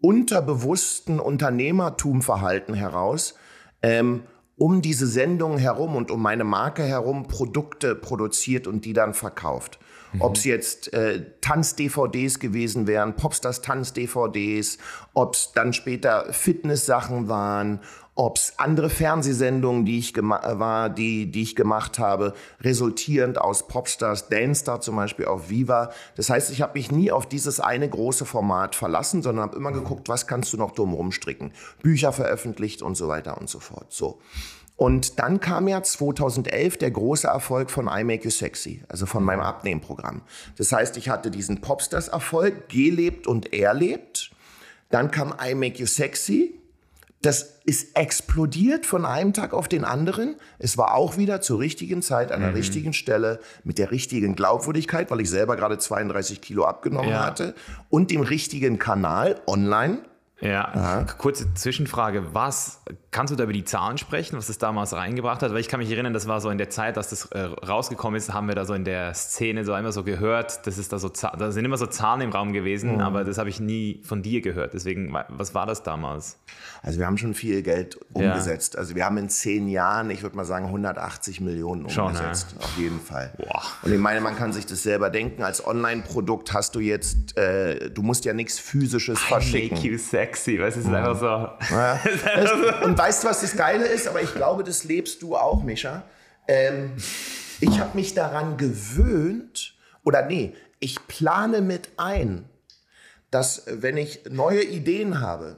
unterbewussten Unternehmertumverhalten heraus ähm, um diese Sendung herum und um meine Marke herum Produkte produziert und die dann verkauft. Mhm. Ob es jetzt äh, Tanz-DVDs gewesen wären, Popstars Tanz-DVDs, ob es dann später Fitness-Sachen waren ob es andere Fernsehsendungen, die ich, war, die, die ich gemacht habe, resultierend aus Popstars, Dance zum Beispiel auf Viva. Das heißt, ich habe mich nie auf dieses eine große Format verlassen, sondern habe immer geguckt, was kannst du noch dumm rumstricken. Bücher veröffentlicht und so weiter und so fort. So. Und dann kam ja 2011 der große Erfolg von I Make You Sexy, also von meinem Abnehmprogramm. Das heißt, ich hatte diesen Popstars-Erfolg, gelebt und erlebt. Dann kam I Make You Sexy, das ist explodiert von einem Tag auf den anderen. Es war auch wieder zur richtigen Zeit, an der mhm. richtigen Stelle, mit der richtigen Glaubwürdigkeit, weil ich selber gerade 32 Kilo abgenommen ja. hatte und dem richtigen Kanal online. Ja, Aha. kurze Zwischenfrage. Was, kannst du da über die Zahlen sprechen, was das damals reingebracht hat? Weil ich kann mich erinnern, das war so in der Zeit, dass das äh, rausgekommen ist, haben wir da so in der Szene so einmal so gehört, das ist da so, da sind immer so Zahlen im Raum gewesen, mhm. aber das habe ich nie von dir gehört. Deswegen, was war das damals? Also wir haben schon viel Geld umgesetzt. Ja. Also wir haben in zehn Jahren, ich würde mal sagen, 180 Millionen umgesetzt. Schon, ja. Auf jeden Fall. Boah. Und ich meine, man kann sich das selber denken. Als Online-Produkt hast du jetzt, äh, du musst ja nichts physisches I verschicken. Make you sexy, weißt du, es ist einfach so. Ja. und weißt du, was das Geile ist? Aber ich glaube, das lebst du auch, Mischa. Ähm, ich habe mich daran gewöhnt, oder nee, ich plane mit ein, dass wenn ich neue Ideen habe,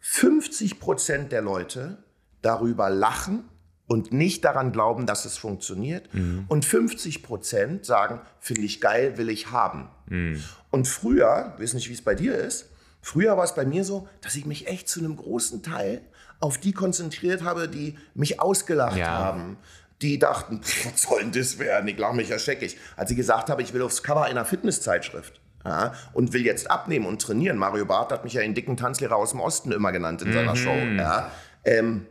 50 Prozent der Leute darüber lachen und nicht daran glauben, dass es funktioniert. Mhm. Und 50 Prozent sagen, finde ich geil, will ich haben. Mhm. Und früher, ich weiß nicht, wie es bei dir ist, früher war es bei mir so, dass ich mich echt zu einem großen Teil auf die konzentriert habe, die mich ausgelacht ja. haben. Die dachten, was soll denn das werden? Ich lache mich ja scheckig. Als ich gesagt habe, ich will aufs Cover einer Fitnesszeitschrift ja, und will jetzt abnehmen und trainieren. Mario Barth hat mich ja den dicken Tanzlehrer aus dem Osten immer genannt in seiner mhm. Show. Ja, ähm,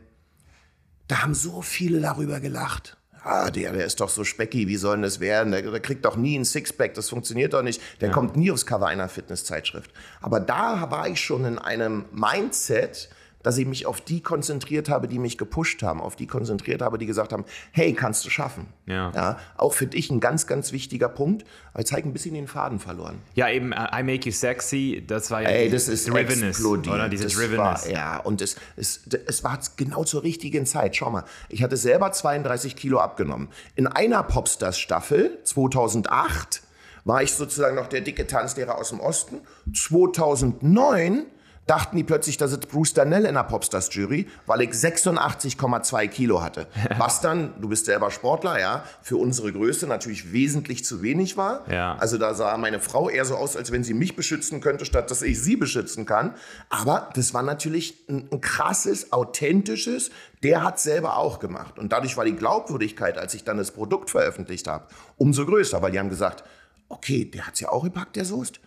da haben so viele darüber gelacht. Ah, der, der ist doch so specky, wie soll denn das werden? Der, der kriegt doch nie ein Sixpack, das funktioniert doch nicht. Der ja. kommt nie aufs Cover einer Fitnesszeitschrift. Aber da war ich schon in einem Mindset, dass ich mich auf die konzentriert habe, die mich gepusht haben, auf die konzentriert habe, die gesagt haben, hey, kannst du schaffen. Ja. ja auch für dich ein ganz, ganz wichtiger Punkt. Aber jetzt habe ich ein bisschen den Faden verloren. Ja, eben uh, I Make You Sexy, das war ja Ey, das ist Drivenness, oder? Diese das Drivenness. War, ja, und es, es, es war genau zur richtigen Zeit. Schau mal, ich hatte selber 32 Kilo abgenommen. In einer Popstars-Staffel 2008 war ich sozusagen noch der dicke Tanzlehrer aus dem Osten. 2009 dachten die plötzlich, da sitzt Bruce Danell in der Popstars-Jury, weil ich 86,2 Kilo hatte. Was dann, du bist selber Sportler, ja, für unsere Größe natürlich wesentlich zu wenig war. Ja. Also da sah meine Frau eher so aus, als wenn sie mich beschützen könnte, statt dass ich sie beschützen kann. Aber das war natürlich ein, ein krasses, authentisches, der hat selber auch gemacht. Und dadurch war die Glaubwürdigkeit, als ich dann das Produkt veröffentlicht habe, umso größer, weil die haben gesagt, okay, der hat es ja auch gepackt, der Soest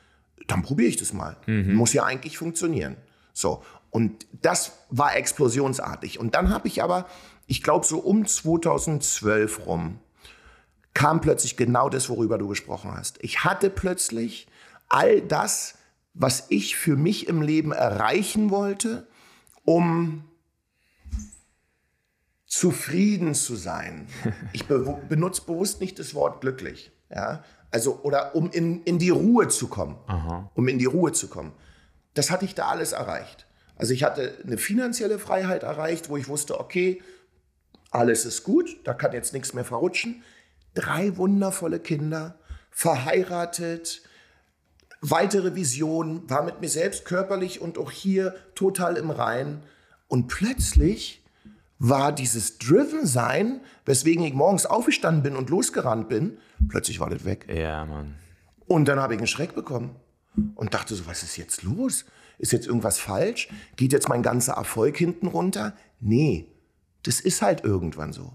dann probiere ich das mal. Mhm. Muss ja eigentlich funktionieren. So. Und das war explosionsartig. Und dann habe ich aber, ich glaube, so um 2012 rum, kam plötzlich genau das, worüber du gesprochen hast. Ich hatte plötzlich all das, was ich für mich im Leben erreichen wollte, um zufrieden zu sein. Ich be benutze bewusst nicht das Wort glücklich. Ja? Also, oder um in, in die Ruhe zu kommen. Aha. Um in die Ruhe zu kommen. Das hatte ich da alles erreicht. Also ich hatte eine finanzielle Freiheit erreicht, wo ich wusste, okay, alles ist gut, da kann jetzt nichts mehr verrutschen. Drei wundervolle Kinder, verheiratet, weitere Visionen, war mit mir selbst körperlich und auch hier total im Rein. Und plötzlich war dieses Driven-Sein, weswegen ich morgens aufgestanden bin und losgerannt bin, plötzlich war das weg. Ja, Mann. Und dann habe ich einen Schreck bekommen und dachte so, was ist jetzt los? Ist jetzt irgendwas falsch? Geht jetzt mein ganzer Erfolg hinten runter? Nee, das ist halt irgendwann so.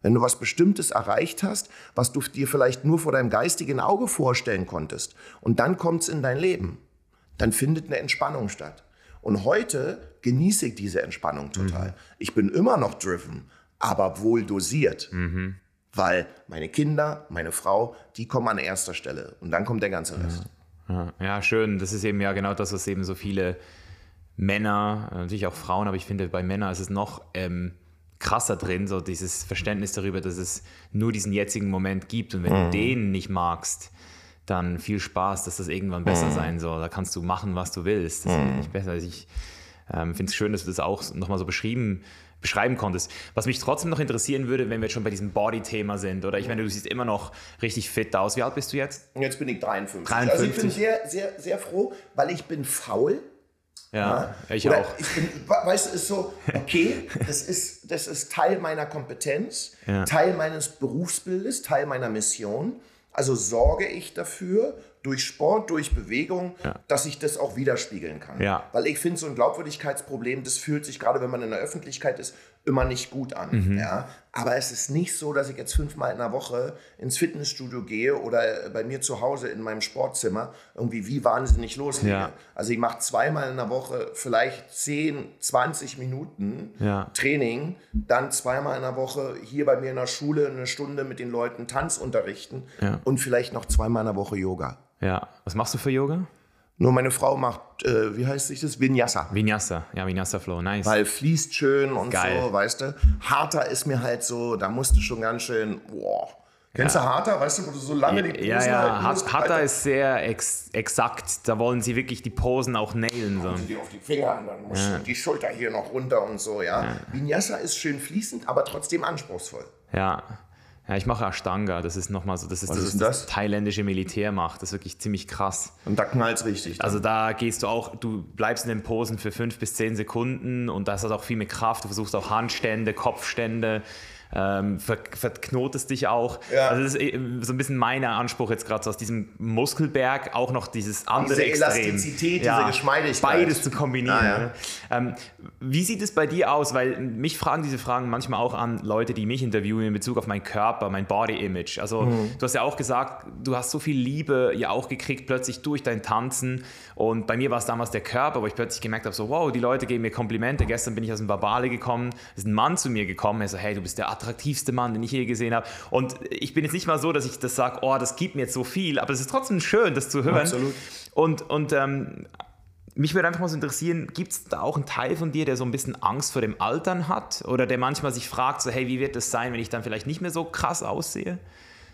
Wenn du was Bestimmtes erreicht hast, was du dir vielleicht nur vor deinem geistigen Auge vorstellen konntest, und dann kommt es in dein Leben, dann findet eine Entspannung statt. Und heute genieße ich diese Entspannung total. Mhm. Ich bin immer noch driven, aber wohl dosiert. Mhm. Weil meine Kinder, meine Frau, die kommen an erster Stelle. Und dann kommt der ganze Rest. Ja, ja schön. Das ist eben ja genau das, was eben so viele Männer, natürlich auch Frauen, aber ich finde, bei Männern ist es noch ähm, krasser drin, so dieses Verständnis darüber, dass es nur diesen jetzigen Moment gibt. Und wenn mhm. du den nicht magst, dann viel Spaß, dass das irgendwann besser mhm. sein soll. Da kannst du machen, was du willst. Das mhm. nicht besser. Also ich ähm, finde es schön, dass du das auch nochmal so beschrieben beschreiben konntest. Was mich trotzdem noch interessieren würde, wenn wir jetzt schon bei diesem Body-Thema sind, oder ich meine, du siehst immer noch richtig fit aus. Wie alt bist du jetzt? Jetzt bin ich 53. 53. Also ich bin sehr, sehr, sehr froh, weil ich bin faul. Ja, ja ich auch. Ich bin, weißt du, ist so, okay, das ist, das ist Teil meiner Kompetenz, ja. Teil meines Berufsbildes, Teil meiner Mission. Also sorge ich dafür, durch Sport, durch Bewegung, ja. dass ich das auch widerspiegeln kann. Ja. Weil ich finde, so ein Glaubwürdigkeitsproblem, das fühlt sich gerade, wenn man in der Öffentlichkeit ist, immer nicht gut an. Mhm. Ja? Aber es ist nicht so, dass ich jetzt fünfmal in der Woche ins Fitnessstudio gehe oder bei mir zu Hause in meinem Sportzimmer irgendwie wie wahnsinnig loslege. Ja. Also ich mache zweimal in der Woche vielleicht 10, 20 Minuten ja. Training, dann zweimal in der Woche hier bei mir in der Schule eine Stunde mit den Leuten Tanz unterrichten und vielleicht noch zweimal in der Woche Yoga. Ja. Was machst du für Yoga? Nur meine Frau macht, äh, wie heißt sich das? Vinyasa. Vinyasa, ja, Vinyasa Flow, nice. Weil fließt schön und Geil. so, weißt du. Harter ist mir halt so, da musst du schon ganz schön, boah. Kennst ja. du Harter, weißt du, wo du so lange die Posen Ja, ja, halt Harter ist sehr ex exakt. Da wollen sie wirklich die Posen auch nailen. So. Sie die auf die Finger und dann musst ja. du die Schulter hier noch runter und so, ja. ja. Vinyasa ist schön fließend, aber trotzdem anspruchsvoll. Ja, ja, ich mache Ashtanga, das ist nochmal so, das ist, Was das, ist das, das thailändische Militär macht, das ist wirklich ziemlich krass. Und da knallt richtig. Dann. Also da gehst du auch, du bleibst in den Posen für fünf bis zehn Sekunden und das hat auch viel mit Kraft, du versuchst auch Handstände, Kopfstände, ähm, ver verknotest dich auch. Ja. Also das ist äh, so ein bisschen mein Anspruch jetzt gerade so aus diesem Muskelberg auch noch dieses andere diese Extrem. Elastizität, ja, diese Geschmeidigkeit. Beides zu kombinieren. Ah, ja. ne? ähm, wie sieht es bei dir aus? Weil mich fragen diese Fragen manchmal auch an Leute, die mich interviewen in Bezug auf meinen Körper, mein Body Image. Also mhm. du hast ja auch gesagt, du hast so viel Liebe ja auch gekriegt plötzlich durch dein Tanzen und bei mir war es damals der Körper, wo ich plötzlich gemerkt habe, so wow, die Leute geben mir Komplimente. Gestern bin ich aus dem Babale gekommen, ist ein Mann zu mir gekommen, er so hey, du bist der attraktivste Mann, den ich je gesehen habe. Und ich bin jetzt nicht mal so, dass ich das sage, oh, das gibt mir jetzt so viel, aber es ist trotzdem schön, das zu hören. Absolut. Und, und ähm, mich würde einfach mal so interessieren, gibt es da auch einen Teil von dir, der so ein bisschen Angst vor dem Altern hat? Oder der manchmal sich fragt, so, hey, wie wird das sein, wenn ich dann vielleicht nicht mehr so krass aussehe?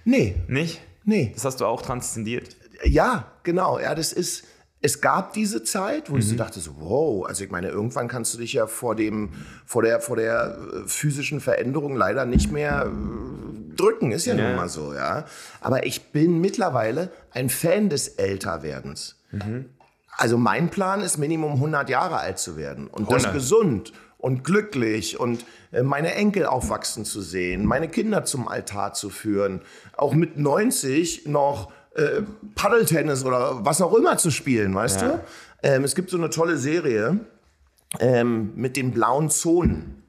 Nee. Nicht? Nee. Das hast du auch transzendiert? Ja, genau. Ja, das ist es gab diese Zeit, wo mhm. ich so mhm. dachte, so, wow, also ich meine, irgendwann kannst du dich ja vor dem, vor der, vor der äh, physischen Veränderung leider nicht mehr äh, drücken, ist ja, ja. nun mal so, ja. Aber ich bin mittlerweile ein Fan des Älterwerdens. Mhm. Also mein Plan ist Minimum 100 Jahre alt zu werden und 100. das gesund und glücklich und äh, meine Enkel aufwachsen zu sehen, meine Kinder zum Altar zu führen, auch mit 90 noch äh, Paddeltennis oder was auch immer zu spielen, weißt ja. du? Ähm, es gibt so eine tolle Serie ähm, mit den blauen Zonen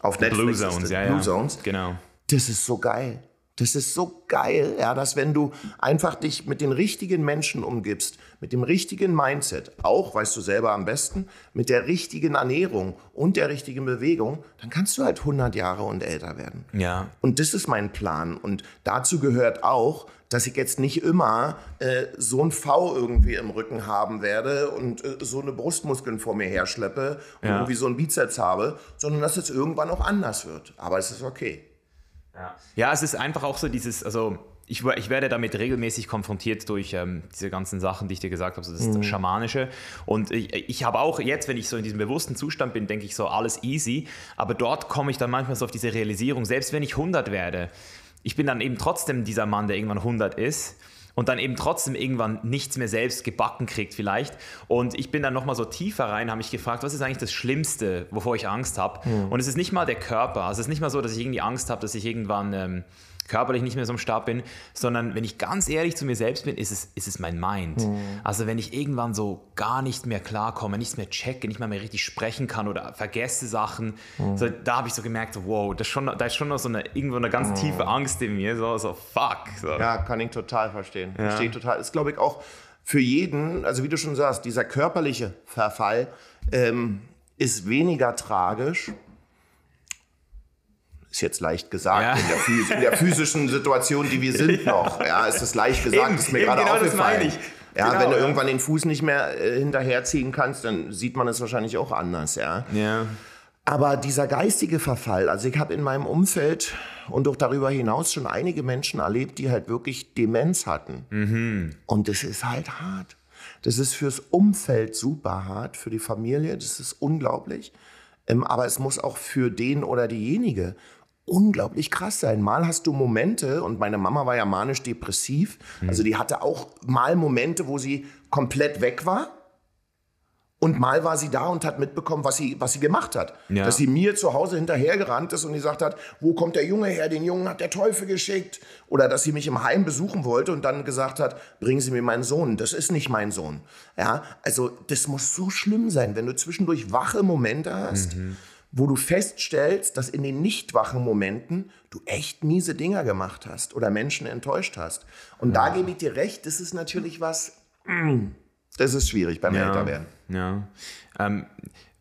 auf Netflix. Blue Zones, ja, Blue Zones. Genau. Das ist so geil. Das ist so geil, ja, dass wenn du einfach dich mit den richtigen Menschen umgibst, mit dem richtigen Mindset, auch, weißt du selber am besten, mit der richtigen Ernährung und der richtigen Bewegung, dann kannst du halt 100 Jahre und älter werden. Ja. Und das ist mein Plan. Und dazu gehört auch, dass ich jetzt nicht immer äh, so ein V irgendwie im Rücken haben werde und äh, so eine Brustmuskeln vor mir herschleppe und ja. irgendwie so einen Bizeps habe, sondern dass es irgendwann auch anders wird. Aber es ist okay. Ja, ja es ist einfach auch so dieses, also ich, ich, werde damit regelmäßig konfrontiert durch ähm, diese ganzen Sachen, die ich dir gesagt habe, so das mhm. Schamanische. Und ich, ich habe auch jetzt, wenn ich so in diesem bewussten Zustand bin, denke ich so, alles easy. Aber dort komme ich dann manchmal so auf diese Realisierung, selbst wenn ich 100 werde, ich bin dann eben trotzdem dieser Mann, der irgendwann 100 ist und dann eben trotzdem irgendwann nichts mehr selbst gebacken kriegt vielleicht. Und ich bin dann nochmal so tiefer rein, habe mich gefragt, was ist eigentlich das Schlimmste, wovor ich Angst habe? Mhm. Und es ist nicht mal der Körper. Also es ist nicht mal so, dass ich irgendwie Angst habe, dass ich irgendwann... Ähm, körperlich nicht mehr so am Start bin, sondern wenn ich ganz ehrlich zu mir selbst bin, ist es, ist es mein Mind. Mhm. Also wenn ich irgendwann so gar nicht mehr klarkomme, nichts mehr checke, nicht mal mehr richtig sprechen kann oder vergesse Sachen, mhm. so, da habe ich so gemerkt, wow, das schon, da ist schon noch so eine, irgendwo eine ganz mhm. tiefe Angst in mir, so, so fuck. So. Ja, kann ich total verstehen. Ja. Verstehe total. Ist, glaube ich, auch für jeden, also wie du schon sagst, dieser körperliche Verfall ähm, ist weniger tragisch, ist jetzt leicht gesagt, ja. in, der in, der physischen Situation, die wir sind noch. Ja, ist das leicht gesagt, eben, ist mir gerade genau aufgefallen. Ja, genau, wenn du ja. irgendwann den Fuß nicht mehr äh, hinterherziehen kannst, dann sieht man es wahrscheinlich auch anders, ja. Ja. Aber dieser geistige Verfall, also ich habe in meinem Umfeld und auch darüber hinaus schon einige Menschen erlebt, die halt wirklich Demenz hatten. Mhm. Und das ist halt hart. Das ist fürs Umfeld super hart, für die Familie, das ist unglaublich. Ähm, aber es muss auch für den oder diejenige unglaublich krass sein. Mal hast du Momente, und meine Mama war ja manisch-depressiv, mhm. also die hatte auch mal Momente, wo sie komplett weg war. Und mal war sie da und hat mitbekommen, was sie, was sie gemacht hat. Ja. Dass sie mir zu Hause hinterhergerannt ist und gesagt hat, wo kommt der Junge her? Den Jungen hat der Teufel geschickt. Oder dass sie mich im Heim besuchen wollte und dann gesagt hat, bringen Sie mir meinen Sohn. Das ist nicht mein Sohn. Ja, also das muss so schlimm sein, wenn du zwischendurch wache Momente hast. Mhm wo du feststellst, dass in den nicht wachen Momenten du echt miese Dinger gemacht hast oder Menschen enttäuscht hast. Und ja. da gebe ich dir recht, das ist natürlich was, mm, das ist schwierig beim ja. Älterwerden. Ja. Ähm,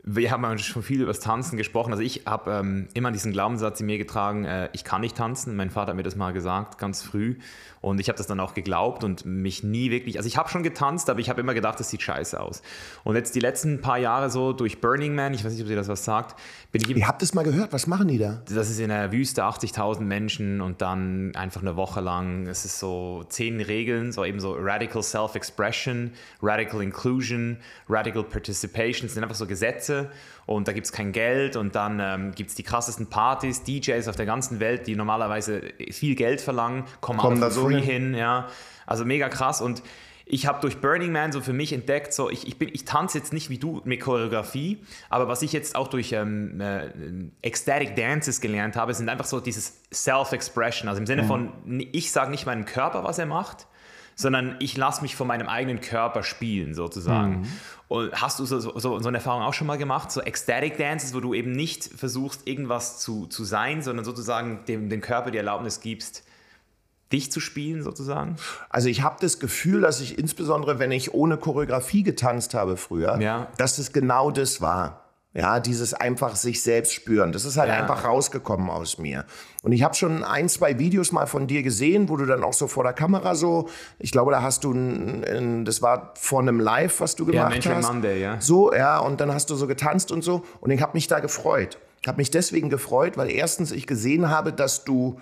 wir haben schon viel über das Tanzen gesprochen. Also ich habe ähm, immer diesen Glaubenssatz in mir getragen, äh, ich kann nicht tanzen. Mein Vater hat mir das mal gesagt, ganz früh. Und ich habe das dann auch geglaubt und mich nie wirklich, also ich habe schon getanzt, aber ich habe immer gedacht, das sieht scheiße aus. Und jetzt die letzten paar Jahre so durch Burning Man, ich weiß nicht, ob ihr das was sagt, bin ich... Ihr habt das mal gehört, was machen die da? Das ist in der Wüste 80.000 Menschen und dann einfach eine Woche lang, es ist so zehn Regeln, so eben so Radical Self-Expression, Radical Inclusion, Radical Participation, das sind einfach so Gesetze und da gibt es kein Geld und dann ähm, gibt es die krassesten Partys, DJs auf der ganzen Welt, die normalerweise viel Geld verlangen, kommen, kommen alle free hin. hin, ja. Also mega krass und ich habe durch Burning Man so für mich entdeckt, so ich, ich, bin, ich tanze jetzt nicht wie du mit Choreografie, aber was ich jetzt auch durch ähm, äh, Ecstatic Dances gelernt habe, sind einfach so dieses Self-Expression. Also im Sinne mhm. von, ich sage nicht meinem Körper, was er macht, sondern ich lasse mich von meinem eigenen Körper spielen, sozusagen. Mhm. Und hast du so, so, so, eine Erfahrung auch schon mal gemacht? So Ecstatic Dances, wo du eben nicht versuchst, irgendwas zu, zu sein, sondern sozusagen dem, dem Körper die Erlaubnis gibst, dich zu spielen sozusagen? Also ich habe das Gefühl, dass ich insbesondere, wenn ich ohne Choreografie getanzt habe früher, ja. dass es genau das war. Ja, dieses einfach sich selbst spüren. Das ist halt ja. einfach rausgekommen aus mir. Und ich habe schon ein, zwei Videos mal von dir gesehen, wo du dann auch so vor der Kamera so, ich glaube, da hast du, ein, ein, das war vor einem Live, was du gemacht ja, hast. Monday, ja. So, ja, und dann hast du so getanzt und so. Und ich habe mich da gefreut. Ich habe mich deswegen gefreut, weil erstens ich gesehen habe, dass du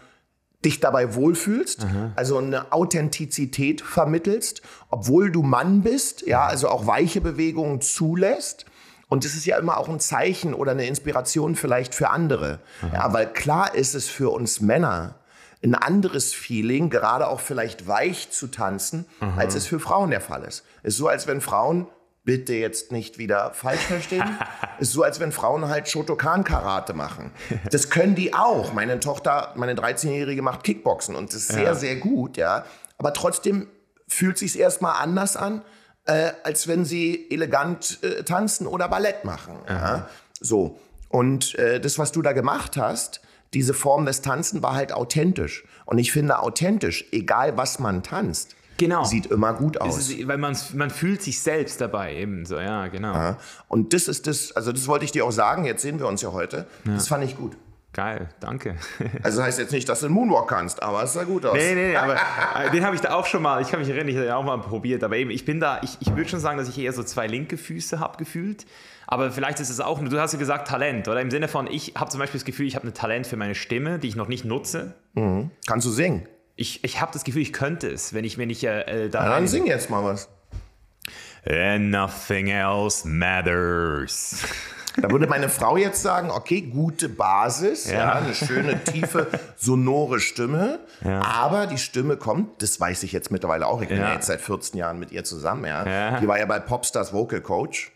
dich dabei wohlfühlst, Aha. also eine Authentizität vermittelst, obwohl du Mann bist, ja, also auch weiche Bewegungen zulässt und es ist ja immer auch ein Zeichen oder eine Inspiration vielleicht für andere. Ja, weil klar ist es für uns Männer ein anderes Feeling, gerade auch vielleicht weich zu tanzen, mhm. als es für Frauen der Fall ist. Es ist so, als wenn Frauen bitte jetzt nicht wieder falsch verstehen. ist so, als wenn Frauen halt Shotokan-Karate machen. Das können die auch. Meine Tochter, meine 13-Jährige macht Kickboxen und das ist sehr, ja. sehr gut, ja. Aber trotzdem fühlt sich erstmal anders an, äh, als wenn sie elegant äh, tanzen oder Ballett machen. Ja? So. Und äh, das, was du da gemacht hast, diese Form des Tanzen war halt authentisch. Und ich finde authentisch, egal was man tanzt, genau. sieht immer gut aus. Ist, weil man, man fühlt sich selbst dabei eben so, ja, genau. Ja. Und das ist das, also das wollte ich dir auch sagen, jetzt sehen wir uns ja heute. Ja. Das fand ich gut. Geil, danke. Also das heißt jetzt nicht, dass du einen Moonwalk kannst, aber es sah gut aus. Nee, nee, nee aber äh, den habe ich da auch schon mal, ich kann mich erinnern, ich habe den auch mal probiert, aber eben, ich bin da, ich, ich würde schon sagen, dass ich eher so zwei linke Füße habe gefühlt, aber vielleicht ist es auch, du hast ja gesagt Talent, oder? Im Sinne von, ich habe zum Beispiel das Gefühl, ich habe ein Talent für meine Stimme, die ich noch nicht nutze. Mhm. Kannst du singen? Ich, ich habe das Gefühl, ich könnte es, wenn ich, wenn ich äh, da... Na, dann sing jetzt mal was. And nothing else matters. Da würde meine Frau jetzt sagen, okay, gute Basis, ja. ja eine schöne, tiefe, sonore Stimme. Ja. Aber die Stimme kommt, das weiß ich jetzt mittlerweile auch, ich bin ja, jetzt seit 14 Jahren mit ihr zusammen, ja. Die war ja bei Popstars Vocal Coach.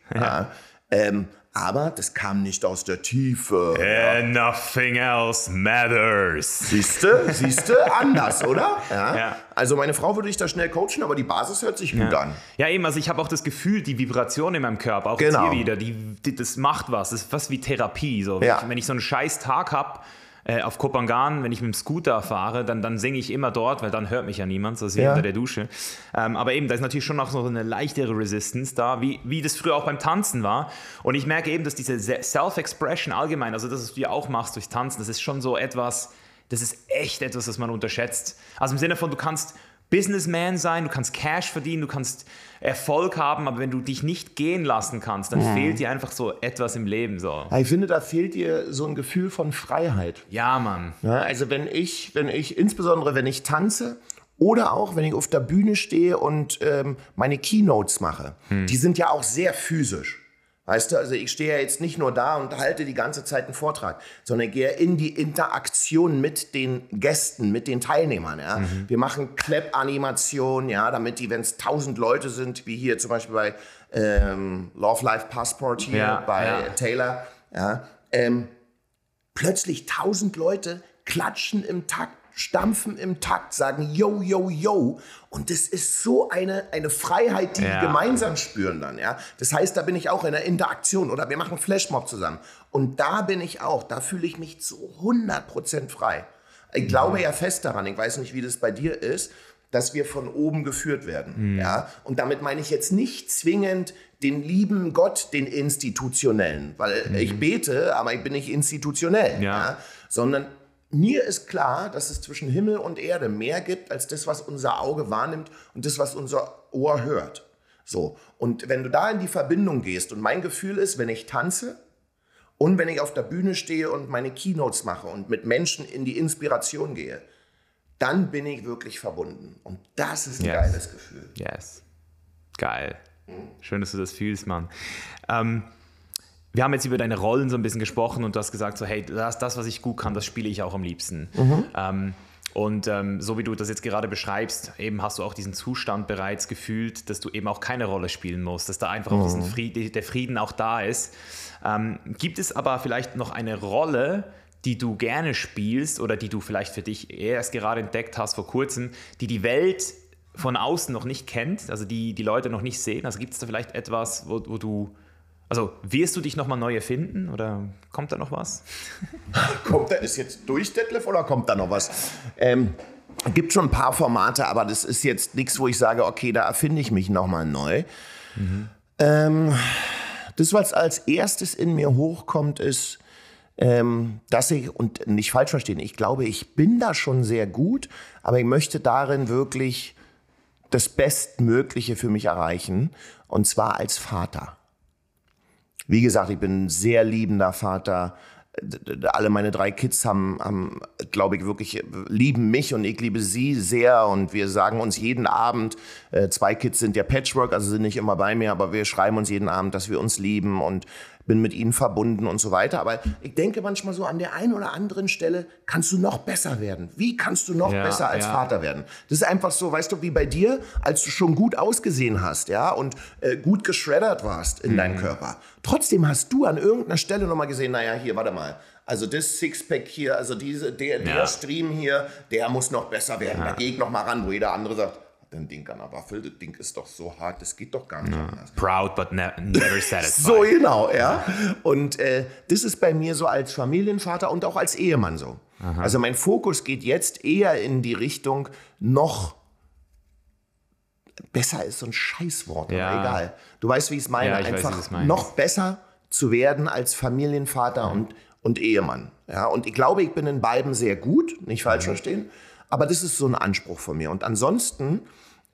Ähm, aber das kam nicht aus der Tiefe. And nothing else matters. Siehste, siehste, anders, oder? Ja. Also meine Frau würde ich da schnell coachen, aber die Basis hört sich gut an. Ja, eben, also ich habe auch das Gefühl, die Vibration in meinem Körper, auch Genau. hier wieder, die, die, das macht was. Das ist fast wie Therapie. So. Ja. Wenn ich so einen scheiß Tag habe, äh, auf Kopangan, wenn ich mit dem Scooter fahre, dann, dann singe ich immer dort, weil dann hört mich ja niemand, so ist wie Ja. unter der Dusche. Ähm, aber eben, da ist natürlich schon noch so eine leichtere Resistance da, wie, wie das früher auch beim Tanzen war. Und ich merke eben, dass diese Se- Self-Expression allgemein, also das, was du ja auch machst durch Tanzen, das ist schon so etwas, das ist echt etwas, was man unterschätzt. Also im Sinne von, du kannst Businessman sein, du kannst Cash verdienen, du kannst Erfolg haben, aber wenn du dich nicht gehen lassen kannst, dann fehlt dir einfach so etwas im Leben. So. Ich finde, da fehlt dir so ein Gefühl von Freiheit. Ja, Mann. Ja, also wenn ich, wenn ich, insbesondere wenn ich tanze oder auch wenn ich auf der Bühne stehe und ähm, meine Keynotes mache, die sind ja auch sehr physisch. Weißt du, also ich stehe ja jetzt nicht nur da und halte die ganze Zeit einen Vortrag, sondern gehe in die Interaktion mit den Gästen, mit den Teilnehmern. Ja. Wir machen Clap-Animationen, ja, damit die, wenn es tausend Leute sind, wie hier zum Beispiel bei ähm, Love Life Passport hier Ja, bei ja. Taylor, ja, ähm, plötzlich tausend Leute klatschen im Takt, stampfen im Takt, sagen yo, yo, yo. Und das ist so eine, eine Freiheit, die Ja. die gemeinsam spüren dann. Ja? Das heißt, da bin ich auch in der Interaktion oder wir machen Flashmob zusammen. Und da bin ich auch, da fühle ich mich zu 100% frei. Ich glaube ja fest daran, ich weiß nicht, wie das bei dir ist, dass wir von oben geführt werden. Ja? Und damit meine ich jetzt nicht zwingend den lieben Gott, den institutionellen, weil ich bete, aber ich bin nicht institutionell, Ja. sondern mir ist klar, dass es zwischen Himmel und Erde mehr gibt als das, was unser Auge wahrnimmt und das, was unser Ohr hört. So. Und wenn du da in die Verbindung gehst und mein Gefühl ist, wenn ich tanze und wenn ich auf der Bühne stehe und meine Keynotes mache und mit Menschen in die Inspiration gehe, dann bin ich wirklich verbunden. Und das ist ein Yes. geiles Gefühl. Yes. Geil. Schön, dass du das fühlst, Mann. Ähm, wir haben jetzt über deine Rollen so ein bisschen gesprochen und du hast gesagt, so, hey, das, das was ich gut kann, das spiele ich auch am liebsten. Ähm, und ähm, so wie du das jetzt gerade beschreibst, eben hast du auch diesen Zustand bereits gefühlt, dass du eben auch keine Rolle spielen musst, dass da einfach auch diesen Fried, der Frieden auch da ist. Ähm, gibt es aber vielleicht noch eine Rolle, die du gerne spielst oder die du vielleicht für dich erst gerade entdeckt hast vor kurzem, die die Welt von außen noch nicht kennt, also die die Leute noch nicht sehen? Also gibt es da vielleicht etwas, wo, wo du, also wirst du dich nochmal neu erfinden oder kommt da noch was? Kommt da, ist jetzt durch, Detlef, oder kommt da noch was? Ähm, gibt schon ein paar Formate, aber das ist jetzt nichts, wo ich sage, okay, da erfinde ich mich nochmal neu. Ähm, das, was als erstes in mir hochkommt, ist, ähm, dass ich, und nicht falsch verstehen, ich glaube, ich bin da schon sehr gut, aber ich möchte darin wirklich das Bestmögliche für mich erreichen, und zwar als Vater. Wie gesagt, ich bin ein sehr liebender Vater. Alle meine drei Kids haben, haben glaube ich, wirklich äh, lieben mich und ich liebe sie sehr. Und wir sagen uns jeden Abend, äh, zwei Kids sind ja Patchwork, also sind nicht immer bei mir, aber wir schreiben uns jeden Abend, dass wir uns lieben und bin mit ihnen verbunden und so weiter. Aber ich denke manchmal so, an der einen oder anderen Stelle kannst du noch besser werden. Wie kannst du noch Ja, besser als ja. Vater werden? Das ist einfach so, weißt du, wie bei dir, als du schon gut ausgesehen hast, ja, und äh, gut geschreddert warst in Mhm. deinem Körper. Trotzdem hast du an irgendeiner Stelle nochmal gesehen, naja, hier, warte mal. Also das Sixpack hier, also diese, der, der Ja. Stream hier, der muss noch besser werden. Da gehe ich noch mal ran, wo jeder andere sagt, dein Ding an der Waffel, das Ding ist doch so hart, das geht doch gar nicht anders. Proud but ne never satisfied. So genau, ja. Und äh, das ist bei mir so als Familienvater und auch als Ehemann so. Also mein Fokus geht jetzt eher in die Richtung noch besser ist so ein Scheißwort, Ja. aber egal. Du weißt, wie ich es meine. Ja, weiß, Einfach meinst. noch besser zu werden als Familienvater und, und Ehemann. Ja, und ich glaube, ich bin in beiden sehr gut, nicht falsch Mhm. verstehen. Aber das ist so ein Anspruch von mir. Und ansonsten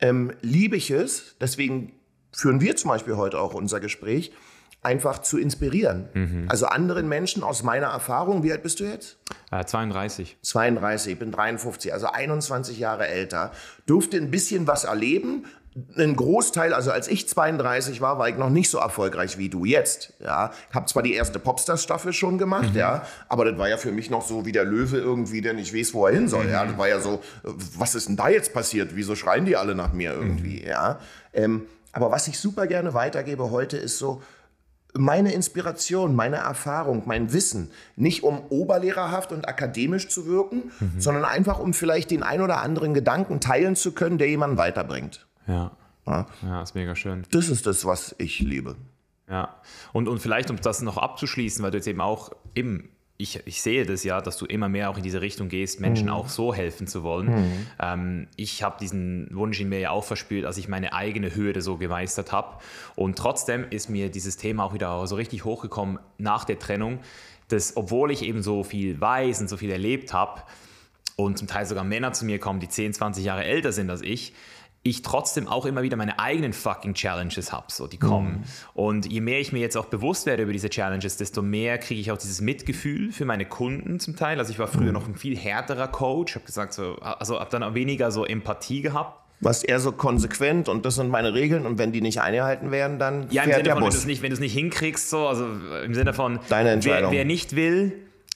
ähm, liebe ich es, deswegen führen wir zum Beispiel heute auch unser Gespräch, einfach zu inspirieren. Mhm. Also anderen Menschen aus meiner Erfahrung, wie alt bist du jetzt? Äh, 32. 32, ich bin 53, also 21 Jahre älter, durfte ein bisschen was erleben. Ein Großteil, also als ich 32 war, war ich noch nicht so erfolgreich wie du jetzt. Ja, ich habe zwar die erste Popstars-Staffel schon gemacht, ja, aber das war ja für mich noch so wie der Löwe irgendwie, der nicht weiß, wo er hin soll. Ja, das war ja so, was ist denn da jetzt passiert? Wieso schreien die alle nach mir irgendwie? Ja, ähm, aber was ich super gerne weitergebe heute ist so, meine Inspiration, meine Erfahrung, mein Wissen, nicht um oberlehrerhaft und akademisch zu wirken, mhm. sondern einfach um vielleicht den ein oder anderen Gedanken teilen zu können, der jemanden weiterbringt. Ja. Ja, ja ist mega schön. Das ist das, was ich liebe. Ja, und, und vielleicht, um das noch abzuschließen, weil du jetzt eben auch eben ich, ich, sehe das ja, dass du immer mehr auch in diese Richtung gehst, Menschen mhm. auch so helfen zu wollen. Mhm. Ähm, ich habe diesen Wunsch in mir ja auch verspürt, als ich meine eigene Hürde so gemeistert habe. Und trotzdem ist mir dieses Thema auch wieder so richtig hochgekommen nach der Trennung, dass obwohl ich eben so viel weiß und so viel erlebt habe und zum Teil sogar Männer zu mir kommen, die 10, 20 Jahre älter sind als ich, ich trotzdem auch immer wieder meine eigenen fucking Challenges habe, so die kommen. Mhm. Und je mehr ich mir jetzt auch bewusst werde über diese Challenges, desto mehr kriege ich auch dieses Mitgefühl für meine Kunden zum Teil. Also ich war früher mhm. noch ein viel härterer Coach, habe gesagt so, also habe dann auch weniger so Empathie gehabt. Was eher so konsequent und das sind meine Regeln und wenn die nicht eingehalten werden, dann ja, im fährt Sinne der von, Bus. Wenn du es nicht, wenn du es nicht hinkriegst, so also im Sinne von deine Entscheidung. Wer, wer nicht will,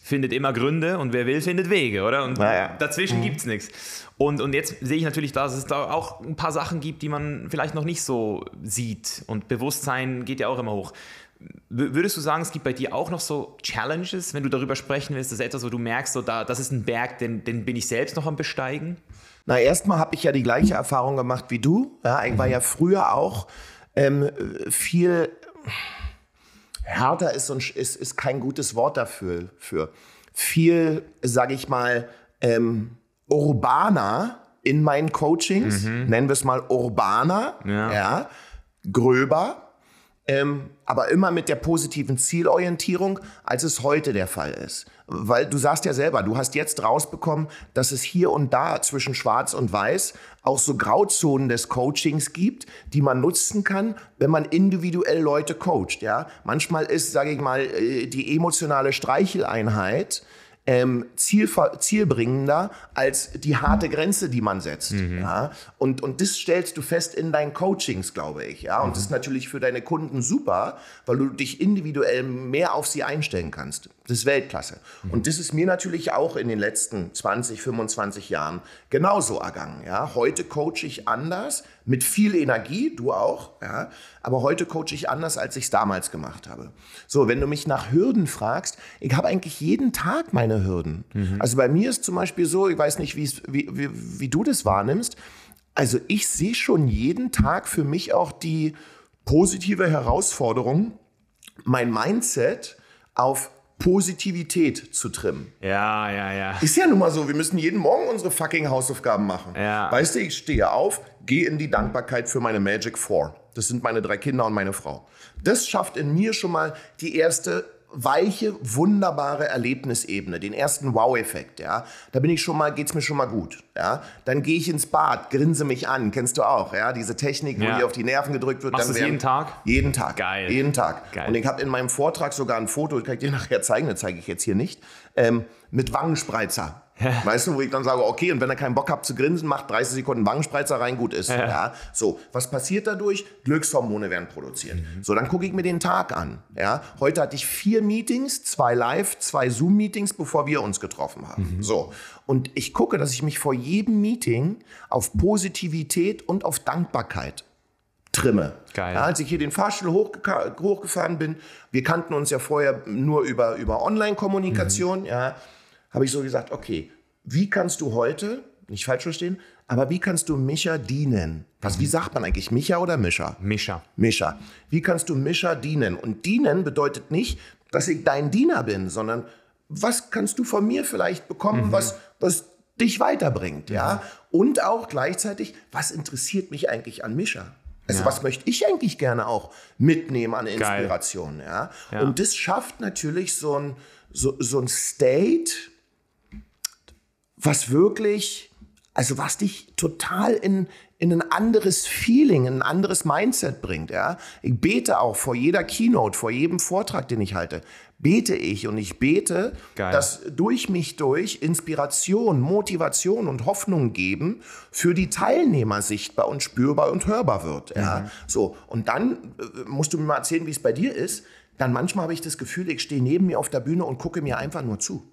findet immer Gründe und wer will, findet Wege, oder? Und naja. dazwischen mhm. gibt es nichts. Und, und jetzt sehe ich natürlich, dass es da auch ein paar Sachen gibt, die man vielleicht noch nicht so sieht. Und Bewusstsein geht ja auch immer hoch. Würdest du sagen, es gibt bei dir auch noch so Challenges, wenn du darüber sprechen willst? Das ist etwas, wo du merkst, so da, das ist ein Berg, den, den bin ich selbst noch am Besteigen? Na, erstmal habe ich ja die gleiche Erfahrung gemacht wie du. Ja, ich war ja früher auch ähm, viel härter ist, und, ist, ist kein gutes Wort dafür. Für viel, sage ich mal, ähm, urbaner in meinen Coachings, mhm. nennen wir es mal urbaner, ja. ja gröber, ähm, aber immer mit der positiven Zielorientierung, als es heute der Fall ist. Weil du sagst ja selber, du hast jetzt rausbekommen, dass es hier und da zwischen Schwarz und Weiß auch so Grauzonen des Coachings gibt, die man nutzen kann, wenn man individuell Leute coacht. Ja, manchmal ist, sage ich mal, äh, die emotionale Streicheleinheit ähm, ziel, zielbringender als die harte Grenze, die man setzt. Mhm. Ja? Und, und das stellst du fest in deinen Coachings, glaube ich. Ja? Und mhm. das ist natürlich für deine Kunden super, weil du dich individuell mehr auf sie einstellen kannst. Das ist Weltklasse. Mhm. Und das ist mir natürlich auch in den letzten 20, 25 Jahren genauso ergangen. Ja? Heute coache ich anders, mit viel Energie, du auch, ja? aber heute coache ich anders, als ich es damals gemacht habe. So, wenn du mich nach Hürden fragst, ich habe eigentlich jeden Tag meine Hürden. Mhm. Also bei mir ist zum Beispiel so, ich weiß nicht, wie, wie, wie du das wahrnimmst, also ich sehe schon jeden Tag für mich auch die positive Herausforderung, mein Mindset auf Positivität zu trimmen. Ja, ja, ja. Ist ja nun mal so, wir müssen jeden Morgen unsere fucking Hausaufgaben machen. Ja. Weißt du, ich stehe auf, gehe in die Dankbarkeit für meine Magic Four. Das sind meine drei Kinder und meine Frau. Das schafft in mir schon mal die erste weiche, wunderbare Erlebnisebene, den ersten Wow-Effekt, ja. Da bin ich schon mal, geht's mir schon mal gut, ja. Dann gehe ich ins Bad, grinse mich an, kennst du auch, ja. Diese Technik, ja. wo dir auf die Nerven gedrückt wird. Machst du jeden Tag? Jeden Tag. Geil. Jeden Tag. Geil. Und ich habe in meinem Vortrag sogar ein Foto, kann ich dir nachher zeigen, das zeige ich jetzt hier nicht, ähm, mit Wangenspreizer. Weißt du, wo ich dann sage, okay, und wenn ihr keinen Bock habt zu grinsen, macht 30 Sekunden Wangenspreizer rein, gut ist. Ja. ja. So, was passiert dadurch? Glückshormone werden produziert. Mhm. So, dann gucke ich mir den Tag an. Ja. Heute hatte ich vier Meetings, zwei Live, zwei Zoom-Meetings, bevor wir uns getroffen haben. Mhm. So, und ich gucke, dass ich mich vor jedem Meeting auf Positivität und auf Dankbarkeit trimme. Geil. Ja, als ich hier den Fahrstuhl hochgefahren bin, wir kannten uns ja vorher nur über, über Online-Kommunikation, mhm. ja habe ich so gesagt, okay, wie kannst du heute, nicht falsch verstehen, aber wie kannst du Mischa dienen? Was, wie sagt man eigentlich, Micha oder Mischa? Mischa. Mischa. Wie kannst du Mischa dienen? Und dienen bedeutet nicht, dass ich dein Diener bin, sondern was kannst du von mir vielleicht bekommen, mhm. was, was dich weiterbringt, ja? ja? Und auch gleichzeitig, was interessiert mich eigentlich an Mischa? Also ja. was möchte ich eigentlich gerne auch mitnehmen an Inspiration, ja? ja? Und das schafft natürlich so ein, so, so ein State, was wirklich, also was dich total in, in ein anderes Feeling, in ein anderes Mindset bringt. Ja? Ich bete auch vor jeder Keynote, vor jedem Vortrag, den ich halte, bete ich und ich bete, Geil. dass durch mich durch Inspiration, Motivation und Hoffnung geben für die Teilnehmer sichtbar und spürbar und hörbar wird. Ja? Mhm. So, und dann äh, musst du mir mal erzählen, wie es bei dir ist. Dann manchmal habe ich das Gefühl, ich stehe neben mir auf der Bühne und gucke mir einfach nur zu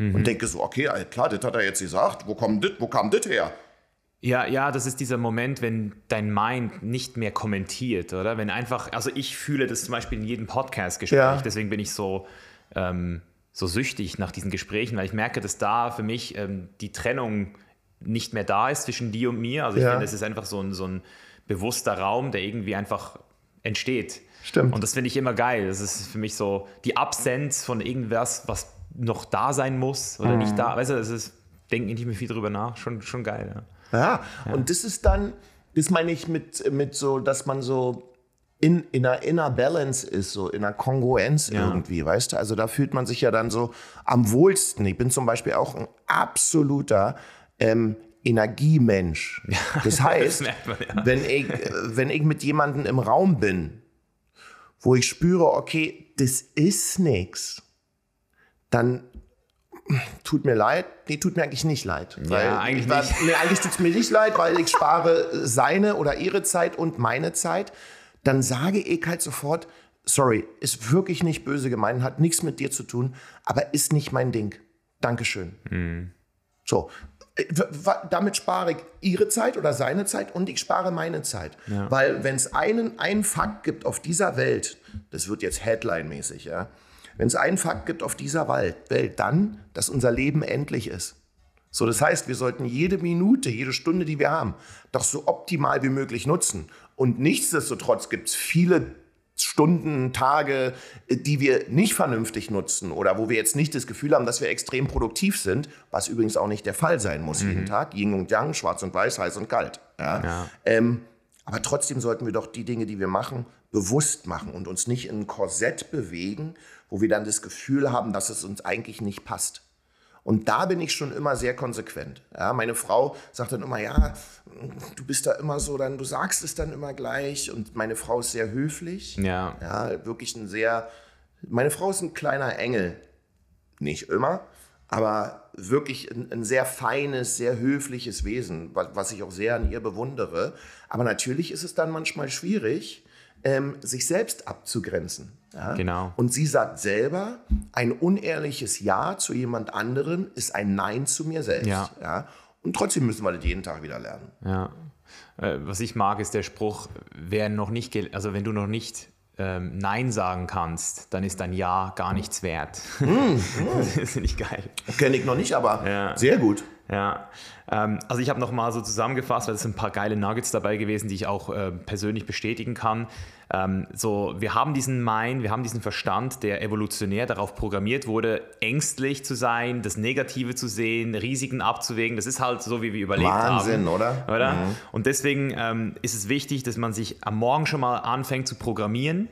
mhm. und denke so, okay, klar, das hat er jetzt gesagt, wo, kommt dit, wo kam das her? Ja, ja, das ist dieser Moment, wenn dein Mind nicht mehr kommentiert, oder? Wenn einfach, also ich fühle das zum Beispiel in jedem Podcast-Gespräch, Ja. deswegen bin ich so, ähm, so süchtig nach diesen Gesprächen, weil ich merke, dass da für mich ähm, die Trennung nicht mehr da ist zwischen dir und mir. Also ich Ja. finde, es ist einfach so ein, so ein bewusster Raum, der irgendwie einfach entsteht. Stimmt. Und das finde ich immer geil. Das ist für mich so die Absenz von irgendwas, was noch da sein muss oder Mhm. nicht da. Weißt du, das ist, denke nicht mehr viel drüber nach. Schon, schon geil, ja. Ja, und das ist dann, das meine ich mit, mit so, dass man so in, in einer inner Balance ist, so in einer Kongruenz Ja. irgendwie, weißt du? Also da fühlt man sich ja dann so am wohlsten. Ich bin zum Beispiel auch ein absoluter ähm, Energiemensch. Das heißt, merkt man, wenn, ich, äh, wenn ich mit jemandem im Raum bin, wo ich spüre, okay, das ist nichts, dann tut mir leid. Nee, tut mir eigentlich nicht leid. Weil eigentlich weil- nicht. Nee, eigentlich tut es mir nicht leid, weil ich spare seine oder ihre Zeit und meine Zeit. Dann sage ich halt sofort, sorry, ist wirklich nicht böse gemeint, hat nichts mit dir zu tun, aber ist nicht mein Ding. Dankeschön. Mhm. So. Äh, Damit spare ich ihre Zeit oder seine Zeit und ich spare meine Zeit. Weil wenn es einen, einen Fakt gibt auf dieser Welt, das wird jetzt Headline-mäßig, ja, wenn es einen Fakt gibt auf dieser Welt, dann, dass unser Leben endlich ist. So, das heißt, wir sollten jede Minute, jede Stunde, die wir haben, doch so optimal wie möglich nutzen. Und nichtsdestotrotz gibt es viele Stunden, Tage, äh, die wir nicht vernünftig nutzen oder wo wir jetzt nicht das Gefühl haben, dass wir extrem produktiv sind, was übrigens auch nicht der Fall sein muss jeden Tag. Yin und Yang, schwarz und weiß, heiß und kalt. Ja? Ja. Ähm, aber trotzdem sollten wir doch die Dinge, die wir machen, bewusst machen und uns nicht in ein Korsett bewegen, wo wir dann das Gefühl haben, dass es uns eigentlich nicht passt. Und da bin ich schon immer sehr konsequent. Ja, meine Frau sagt dann immer, ja, du bist da immer so, dann du sagst es dann immer gleich. Und meine Frau ist sehr höflich. Ja. Ja, wirklich ein sehr. Meine Frau ist ein kleiner Engel. Nicht immer, aber wirklich ein, ein sehr feines, sehr höfliches Wesen, was, was ich auch sehr an ihr bewundere. Aber natürlich ist es dann manchmal schwierig, ähm, sich selbst abzugrenzen. Ja? Genau. Und sie sagt selber, ein unehrliches Ja zu jemand anderem ist ein Nein zu mir selbst. Ja. Ja? Und trotzdem müssen wir das jeden Tag wieder lernen. Ja. Äh, Was ich mag, ist der Spruch, wer noch nicht, also wenn du noch nicht ähm, Nein sagen kannst, dann ist dein Ja gar nichts wert. das finde ich geil. Kenne ich noch nicht, aber Ja. sehr gut. Ja, ähm, also ich habe nochmal so zusammengefasst, weil es sind ein paar geile Nuggets dabei gewesen, die ich auch äh, persönlich bestätigen kann. Ähm, so, wir haben diesen Mind, wir haben diesen Verstand, der evolutionär darauf programmiert wurde, ängstlich zu sein, das Negative zu sehen, Risiken abzuwägen. Das ist halt so, wie wir überlebt Wahnsinn, haben. oder? Oder? Und deswegen ähm, ist es wichtig, dass man sich am Morgen schon mal anfängt zu programmieren,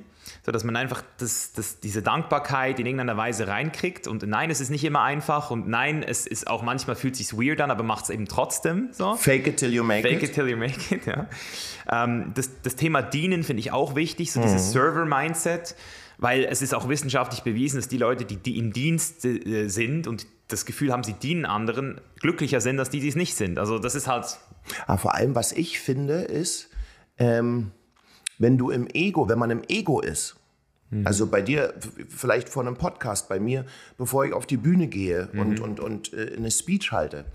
so dass man einfach das, das, diese Dankbarkeit in irgendeiner Weise reinkriegt. Und nein, es ist nicht immer einfach und nein, es ist auch manchmal fühlt sich weird an, aber macht es eben trotzdem so. Fake it till you make Fake it. it till you make it, ja. Ähm, das, das Thema Dienen finde ich auch wichtig, so dieses Server-Mindset, weil es ist auch wissenschaftlich bewiesen, dass die Leute, die, die im Dienst äh, sind und das Gefühl haben, sie dienen anderen, glücklicher sind, als die, die es nicht sind. Also das ist halt, Aber vor allem, was ich finde, ist, ähm, wenn du im Ego, wenn man im Ego ist, also bei dir, vielleicht vor einem Podcast, bei mir, bevor ich auf die Bühne gehe und, und, und äh, eine Speech halte,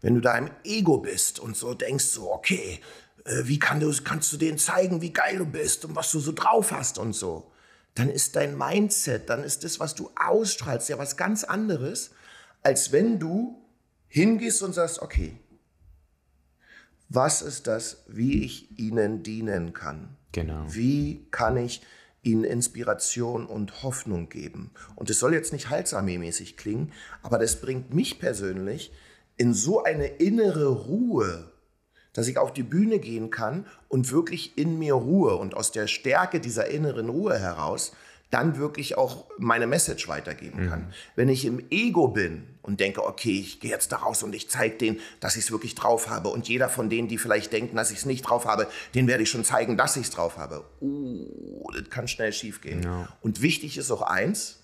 wenn du da im Ego bist und so denkst, so, okay, äh, wie kann du, kannst du denen zeigen, wie geil du bist und was du so drauf hast und so, dann ist dein Mindset, dann ist das, was du ausstrahlst, ja was ganz anderes, als wenn du hingehst und sagst, okay, was ist das, wie ich Ihnen dienen kann? Genau. Wie kann ich Ihnen Inspiration und Hoffnung geben? Und es soll jetzt nicht Halsarmee-mäßig klingen, aber das bringt mich persönlich in so eine innere Ruhe, dass ich auf die Bühne gehen kann und wirklich in mir Ruhe und aus der Stärke dieser inneren Ruhe heraus dann wirklich auch meine Message weitergeben kann. Wenn ich im Ego bin und denke, okay, ich gehe jetzt da raus und ich zeige denen, dass ich es wirklich drauf habe und jeder von denen, die vielleicht denken, dass ich es nicht drauf habe, den werde ich schon zeigen, dass ich es drauf habe. Uh, das kann schnell schief gehen. Und wichtig ist auch eins,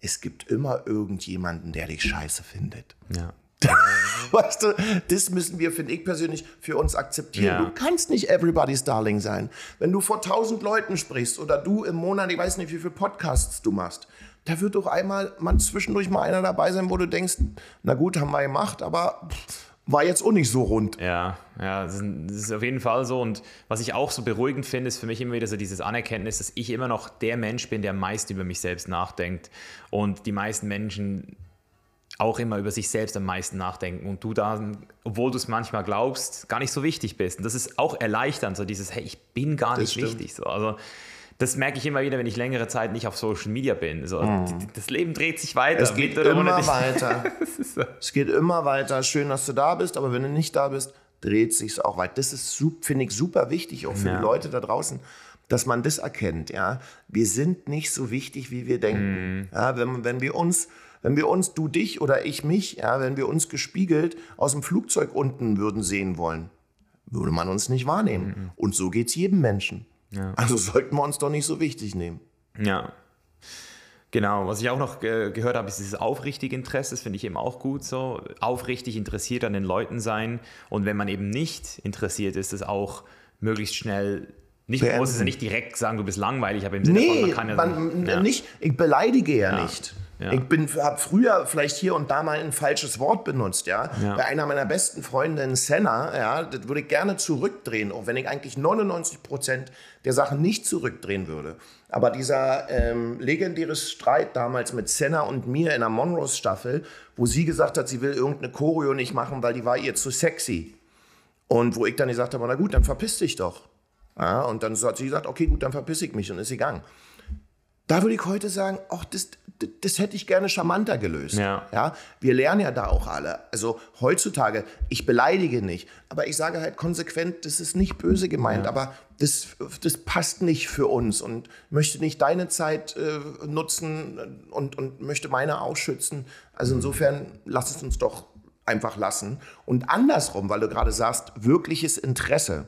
es gibt immer irgendjemanden, der dich scheiße findet. ja. Weißt du, das müssen wir, finde ich persönlich, für uns akzeptieren. Ja. Du kannst nicht everybody's Darling sein. Wenn du vor tausend Leuten sprichst oder du im Monat, ich weiß nicht, wie viele Podcasts du machst, da wird doch einmal mal zwischendurch mal einer dabei sein, wo du denkst, na gut, haben wir gemacht, aber war jetzt auch nicht so rund. Ja, ja, das ist, das ist auf jeden Fall so. Und was ich auch so beruhigend finde, ist für mich immer wieder so dieses Anerkenntnis, dass ich immer noch der Mensch bin, der am meisten über mich selbst nachdenkt. Und die meisten Menschen auch immer über sich selbst am meisten nachdenken und du dann, obwohl du es manchmal glaubst, gar nicht so wichtig bist. Und das ist auch erleichternd, so dieses, hey, ich bin gar nicht wichtig. So. Also das merke ich immer wieder, wenn ich längere Zeit nicht auf Social Media bin. So, mm. Das Leben dreht sich weiter. Es geht immer weiter. so. Es geht immer weiter. Schön, dass du da bist, aber wenn du nicht da bist, dreht sich auch weiter. Das ist, finde ich, super wichtig, auch für ja. die Leute da draußen, dass man das erkennt. Ja? Wir sind nicht so wichtig, wie wir denken. Mm. Ja, wenn, wenn wir uns wenn wir uns, du dich oder ich mich, ja, wenn wir uns gespiegelt aus dem Flugzeug unten würden sehen wollen, würde man uns nicht wahrnehmen. Mhm. Und so geht es jedem Menschen. Ja. Also sollten wir uns doch nicht so wichtig nehmen. Ja. Genau, was ich auch noch äh, gehört habe, ist dieses aufrichtige Interesse, das finde ich eben auch gut so. Aufrichtig interessiert an den Leuten sein und wenn man eben nicht interessiert ist, es auch möglich schnell nicht, man muss es ja nicht direkt sagen, du bist langweilig, aber im Sinne nee, von, man kann ja, man, ja. nicht, ich beleidige ja, ja. nicht. Ja. Ich habe früher vielleicht hier und da mal ein falsches Wort benutzt, ja. ja. Bei einer meiner besten Freundinnen, Senna, ja, das würde ich gerne zurückdrehen, auch wenn ich eigentlich 99 Prozent der Sachen nicht zurückdrehen würde. Aber dieser ähm, legendäre Streit damals mit Senna und mir in der Monrose-Staffel, wo sie gesagt hat, sie will irgendeine Choreo nicht machen, weil die war ihr zu sexy. Und wo ich dann gesagt habe, na gut, dann verpiss dich doch. Ja, und dann hat sie gesagt, okay, gut, dann verpiss ich mich und ist sie gegangen. Da würde ich heute sagen, ach, das, das, das, hätte ich gerne charmanter gelöst. Ja. ja. Wir lernen ja da auch alle. Also heutzutage, ich beleidige nicht, aber ich sage halt konsequent, das ist nicht böse gemeint, ja. aber das, das passt nicht für uns und möchte nicht deine Zeit äh, nutzen und, und möchte meine ausschützen. Also insofern, lass es uns doch einfach lassen. Und andersrum, weil du gerade sagst, wirkliches Interesse.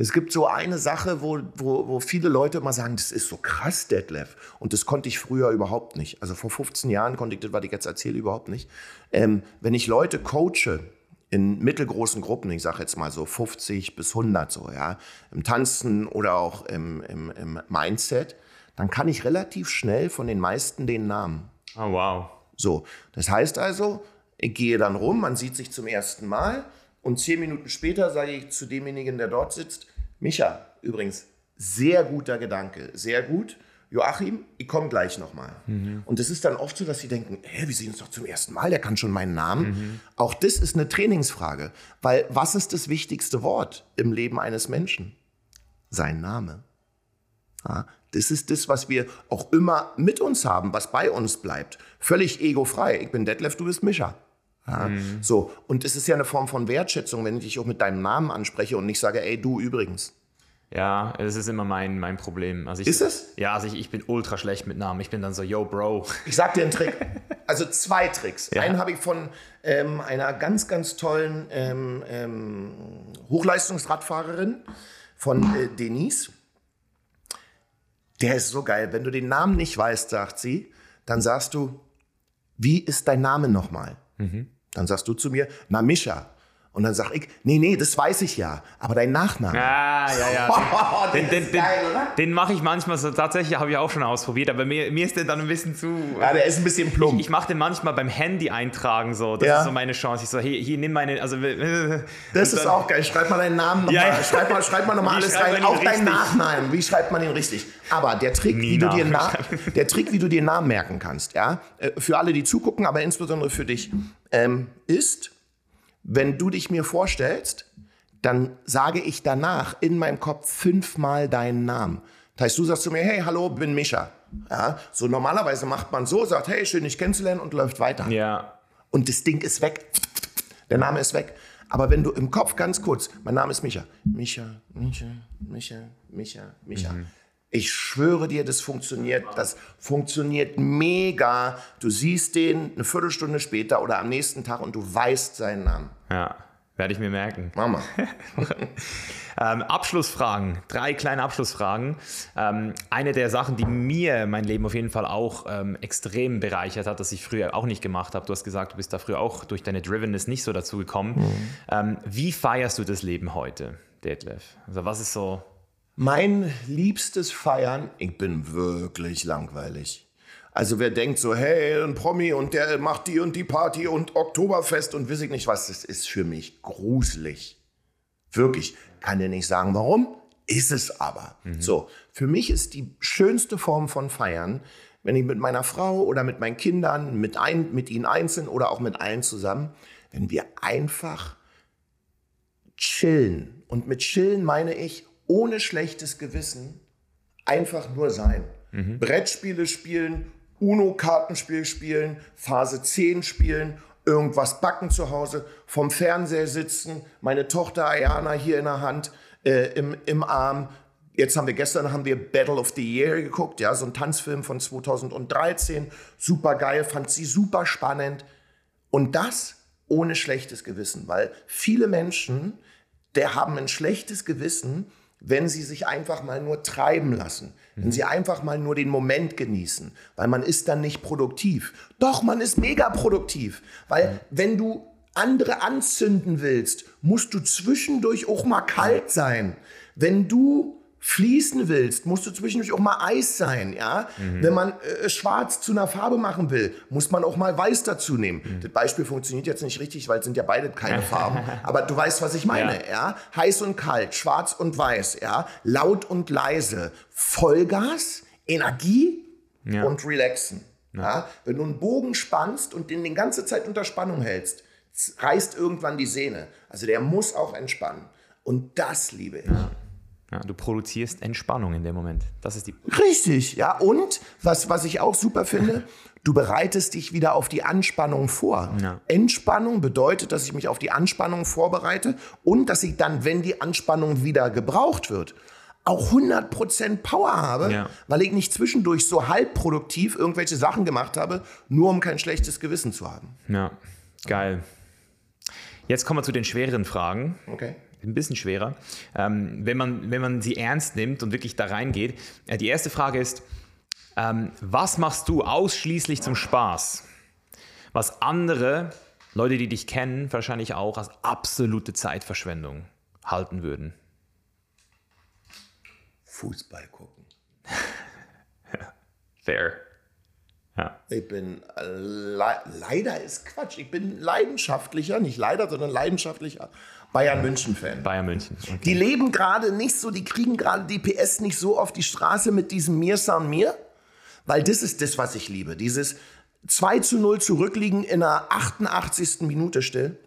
Es gibt so eine Sache, wo, wo, wo viele Leute immer sagen, das ist so krass, Detlef. Und das konnte ich früher überhaupt nicht. Also vor 15 Jahren konnte ich das, was ich jetzt erzähle, überhaupt nicht. Ähm, wenn ich Leute coache, in mittelgroßen Gruppen, ich sage jetzt mal so 50 bis 100 so, ja, im Tanzen oder auch im, im, im Mindset, dann kann ich relativ schnell von den meisten den Namen. Oh, wow. So, das heißt also, ich gehe dann rum, man sieht sich zum ersten Mal und zehn Minuten später sage ich zu demjenigen, der dort sitzt, Micha, übrigens, sehr guter Gedanke, sehr gut. Joachim, ich komme gleich nochmal. Mhm. Und es ist dann oft so, dass sie denken, hä, wir sehen uns doch zum ersten Mal, der kann schon meinen Namen. Mhm. Auch das ist eine Trainingsfrage, weil was ist das wichtigste Wort im Leben eines Menschen? Sein Name. Ja, das ist das, was wir auch immer mit uns haben, was bei uns bleibt. Völlig egofrei. Ich bin Detlef, du bist Micha. Ja, mhm. So, und es ist ja eine Form von Wertschätzung, wenn ich dich auch mit deinem Namen anspreche und nicht sage, ey, du übrigens. Ja, das ist immer mein, mein Problem. Also ich, ist es? Ja, also ich, ich bin ultra schlecht mit Namen. Ich bin dann so, yo, Bro. Ich sag dir einen Trick. Also zwei Tricks. Ja. Einen habe ich von ähm, einer ganz, ganz tollen ähm, ähm, Hochleistungsradfahrerin von äh, Denise. Der ist so geil. Wenn du den Namen nicht weißt, sagt sie, dann sagst du, wie ist dein Name nochmal? Mhm. Dann sagst du zu mir, na Mischa. Und dann sag ich, nee, nee, das weiß ich ja, aber dein Nachname. Ah, ja, ja. den, den, den, den mache ich manchmal so, tatsächlich habe ich auch schon ausprobiert, aber mir, mir ist der dann ein bisschen zu. Ja, der ist ein bisschen plump. Ich, ich mache den manchmal beim Handy eintragen so. Das ja. ist so meine Chance. Ich so, hier, hier nimm meine. Also, das ist auch geil. Schreib mal deinen Namen nochmal. Ja, ja. Schreib mal, schreib mal nochmal alles rein. Auch deinen Nachnamen. Wie schreibt man ihn richtig? Aber der Trick, wie du dir der Trick, wie du dir Namen merken kannst, ja, äh, für alle, die zugucken, aber insbesondere für dich, ähm, ist wenn du dich mir vorstellst, dann sage ich danach in meinem Kopf fünfmal deinen Namen. Das heißt, du sagst zu mir, hey, hallo, bin Mischa. Ja, so normalerweise macht man so, sagt, hey, schön dich kennenzulernen und läuft weiter. Ja. Und das Ding ist weg. Der Name ist weg. Aber wenn du im Kopf ganz kurz, mein Name ist Micha. Micha, Micha, Micha, Micha, Micha. Mhm. Ich schwöre dir, das funktioniert. Das funktioniert mega. Du siehst den eine Viertelstunde später oder am nächsten Tag und du weißt seinen Namen. Ja, werde ich mir merken. Mama. ähm, Abschlussfragen, drei kleine Abschlussfragen. Ähm, eine der Sachen, die mir mein Leben auf jeden Fall auch ähm, extrem bereichert hat, das ich früher auch nicht gemacht habe. Du hast gesagt, du bist da früher auch durch deine Drivenness nicht so dazu gekommen. Mhm. Ähm, wie feierst du das Leben heute, Detlef? Also was ist so mein liebstes Feiern, ich bin wirklich langweilig. Also wer denkt so, hey, ein Promi und der macht die und die Party und Oktoberfest und weiß ich nicht was, das ist für mich gruselig. Wirklich. Kann dir nicht sagen, warum. Ist es aber. Mhm. So, für mich ist die schönste Form von Feiern, wenn ich mit meiner Frau oder mit meinen Kindern, mit, ein, mit ihnen einzeln oder auch mit allen zusammen, wenn wir einfach chillen. Und mit chillen meine ich ohne schlechtes Gewissen einfach nur sein. Mhm. Brettspiele spielen, UNO-Kartenspiel spielen, Phase 10 spielen, irgendwas backen zu Hause, vom Fernseher sitzen, meine Tochter Ayana hier in der Hand, äh, im, im Arm. Jetzt haben wir gestern haben wir Battle of the Year geguckt, ja, so ein Tanzfilm von 2013, super geil, fand sie super spannend und das ohne schlechtes Gewissen, weil viele Menschen, der haben ein schlechtes Gewissen, wenn sie sich einfach mal nur treiben lassen, mhm. wenn sie einfach mal nur den Moment genießen, weil man ist dann nicht produktiv. Doch, man ist mega produktiv, weil mhm. wenn du andere anzünden willst, musst du zwischendurch auch mal kalt sein. Wenn du fließen willst, musst du zwischendurch auch mal Eis sein, ja. Mhm. Wenn man äh, Schwarz zu einer Farbe machen will, muss man auch mal Weiß dazu nehmen. Mhm. Das Beispiel funktioniert jetzt nicht richtig, weil es sind ja beide keine Farben. aber du weißt, was ich meine, ja. ja. Heiß und kalt, Schwarz und Weiß, ja. Laut und leise, Vollgas, Energie ja. und Relaxen. Ja. ja. Wenn du einen Bogen spannst und den die ganze Zeit unter Spannung hältst, reißt irgendwann die Sehne. Also der muss auch entspannen. Und das liebe ich. Ja, du produzierst Entspannung in dem Moment. Das ist die. Richtig, ja. Und was, was ich auch super finde, du bereitest dich wieder auf die Anspannung vor. Ja. Entspannung bedeutet, dass ich mich auf die Anspannung vorbereite und dass ich dann, wenn die Anspannung wieder gebraucht wird, auch 100% Power habe, ja. weil ich nicht zwischendurch so halbproduktiv irgendwelche Sachen gemacht habe, nur um kein schlechtes Gewissen zu haben. Ja, geil. Jetzt kommen wir zu den schwereren Fragen. Okay ein bisschen schwerer, ähm, wenn, man, wenn man sie ernst nimmt und wirklich da reingeht. Äh, die erste Frage ist, ähm, was machst du ausschließlich zum Spaß? Was andere Leute, die dich kennen, wahrscheinlich auch als absolute Zeitverschwendung halten würden. Fußball gucken. Fair. Ja. Ich bin äh, le leider ist Quatsch. Ich bin leidenschaftlicher, nicht leider, sondern leidenschaftlicher Bayern München Fan. Bayern München. Okay. Die leben gerade nicht so, die kriegen gerade die PS nicht so auf die Straße mit diesem Mir san mir, weil das ist das, was ich liebe. Dieses 2 zu 0 zurückliegen in der 88. Minute still.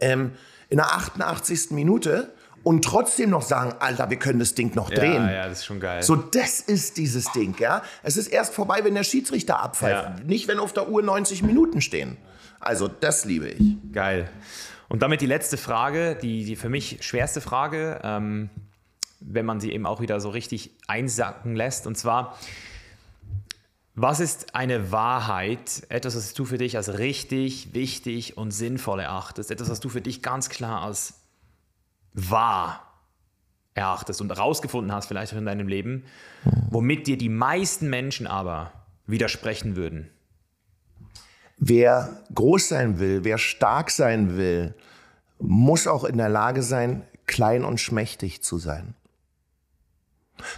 Ähm, in der 88. Minute und trotzdem noch sagen, Alter, wir können das Ding noch drehen. Ja, ja, das ist schon geil. So, das ist dieses Ding, ja. Es ist erst vorbei, wenn der Schiedsrichter abpfeift, ja. nicht wenn auf der Uhr 90 Minuten stehen. Also, das liebe ich. Geil. Und damit die letzte Frage, die, die für mich schwerste Frage, ähm, wenn man sie eben auch wieder so richtig einsacken lässt. Und zwar, was ist eine Wahrheit, etwas, was du für dich als richtig, wichtig und sinnvoll erachtest, etwas, was du für dich ganz klar als wahr erachtest und herausgefunden hast, vielleicht auch in deinem Leben, womit dir die meisten Menschen aber widersprechen würden? Wer groß sein will, wer stark sein will, muss auch in der Lage sein, klein und schmächtig zu sein.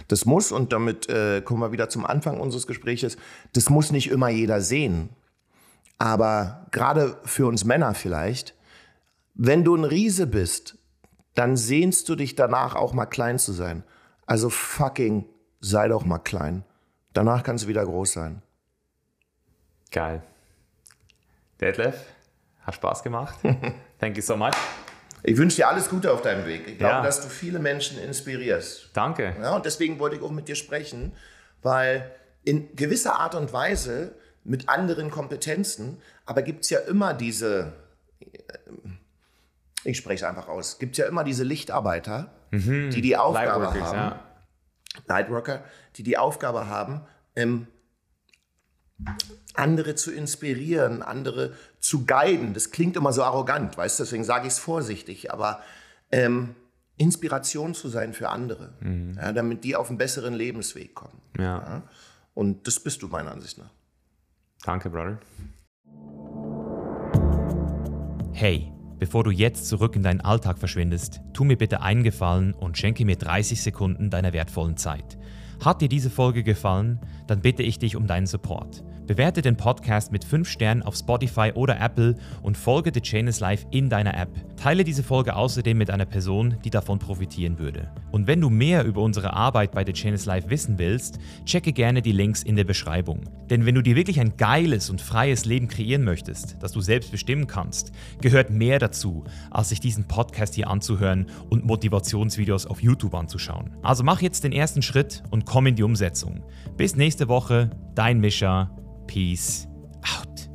Das muss, und damit äh, kommen wir wieder zum Anfang unseres Gespräches, das muss nicht immer jeder sehen. Aber gerade für uns Männer vielleicht, wenn du ein Riese bist, dann sehnst du dich danach auch mal klein zu sein. Also fucking sei doch mal klein. Danach kannst du wieder groß sein. Geil. Detlef, hat Spaß gemacht. Thank you so much. Ich wünsche dir alles Gute auf deinem Weg. Ich glaube, ja. dass du viele Menschen inspirierst. Danke. Ja, und deswegen wollte ich auch mit dir sprechen, weil in gewisser Art und Weise mit anderen Kompetenzen, aber gibt es ja immer diese, ich spreche es einfach aus, gibt es ja immer diese Lichtarbeiter, mhm. die die Aufgabe haben, ja. Lightworker, die die Aufgabe haben, ähm, andere zu inspirieren, andere zu guiden. Das klingt immer so arrogant, weißt du, deswegen sage ich es vorsichtig, aber ähm, Inspiration zu sein für andere, mhm. ja, damit die auf einen besseren Lebensweg kommen. Ja. ja. Und das bist du meiner Ansicht nach. Danke, Brother. Hey, bevor du jetzt zurück in deinen Alltag verschwindest, tu mir bitte einen Gefallen und schenke mir 30 Sekunden deiner wertvollen Zeit. Hat dir diese Folge gefallen? Dann bitte ich dich um deinen Support. Bewerte den Podcast mit 5 Sternen auf Spotify oder Apple und folge The Chain is Life in deiner App. Teile diese Folge außerdem mit einer Person, die davon profitieren würde. Und wenn du mehr über unsere Arbeit bei The Chain is Life wissen willst, checke gerne die Links in der Beschreibung. Denn wenn du dir wirklich ein geiles und freies Leben kreieren möchtest, das du selbst bestimmen kannst, gehört mehr dazu, als sich diesen Podcast hier anzuhören und Motivationsvideos auf YouTube anzuschauen. Also mach jetzt den ersten Schritt und komm in die Umsetzung. Bis nächste Woche, dein Mischa. Peace out.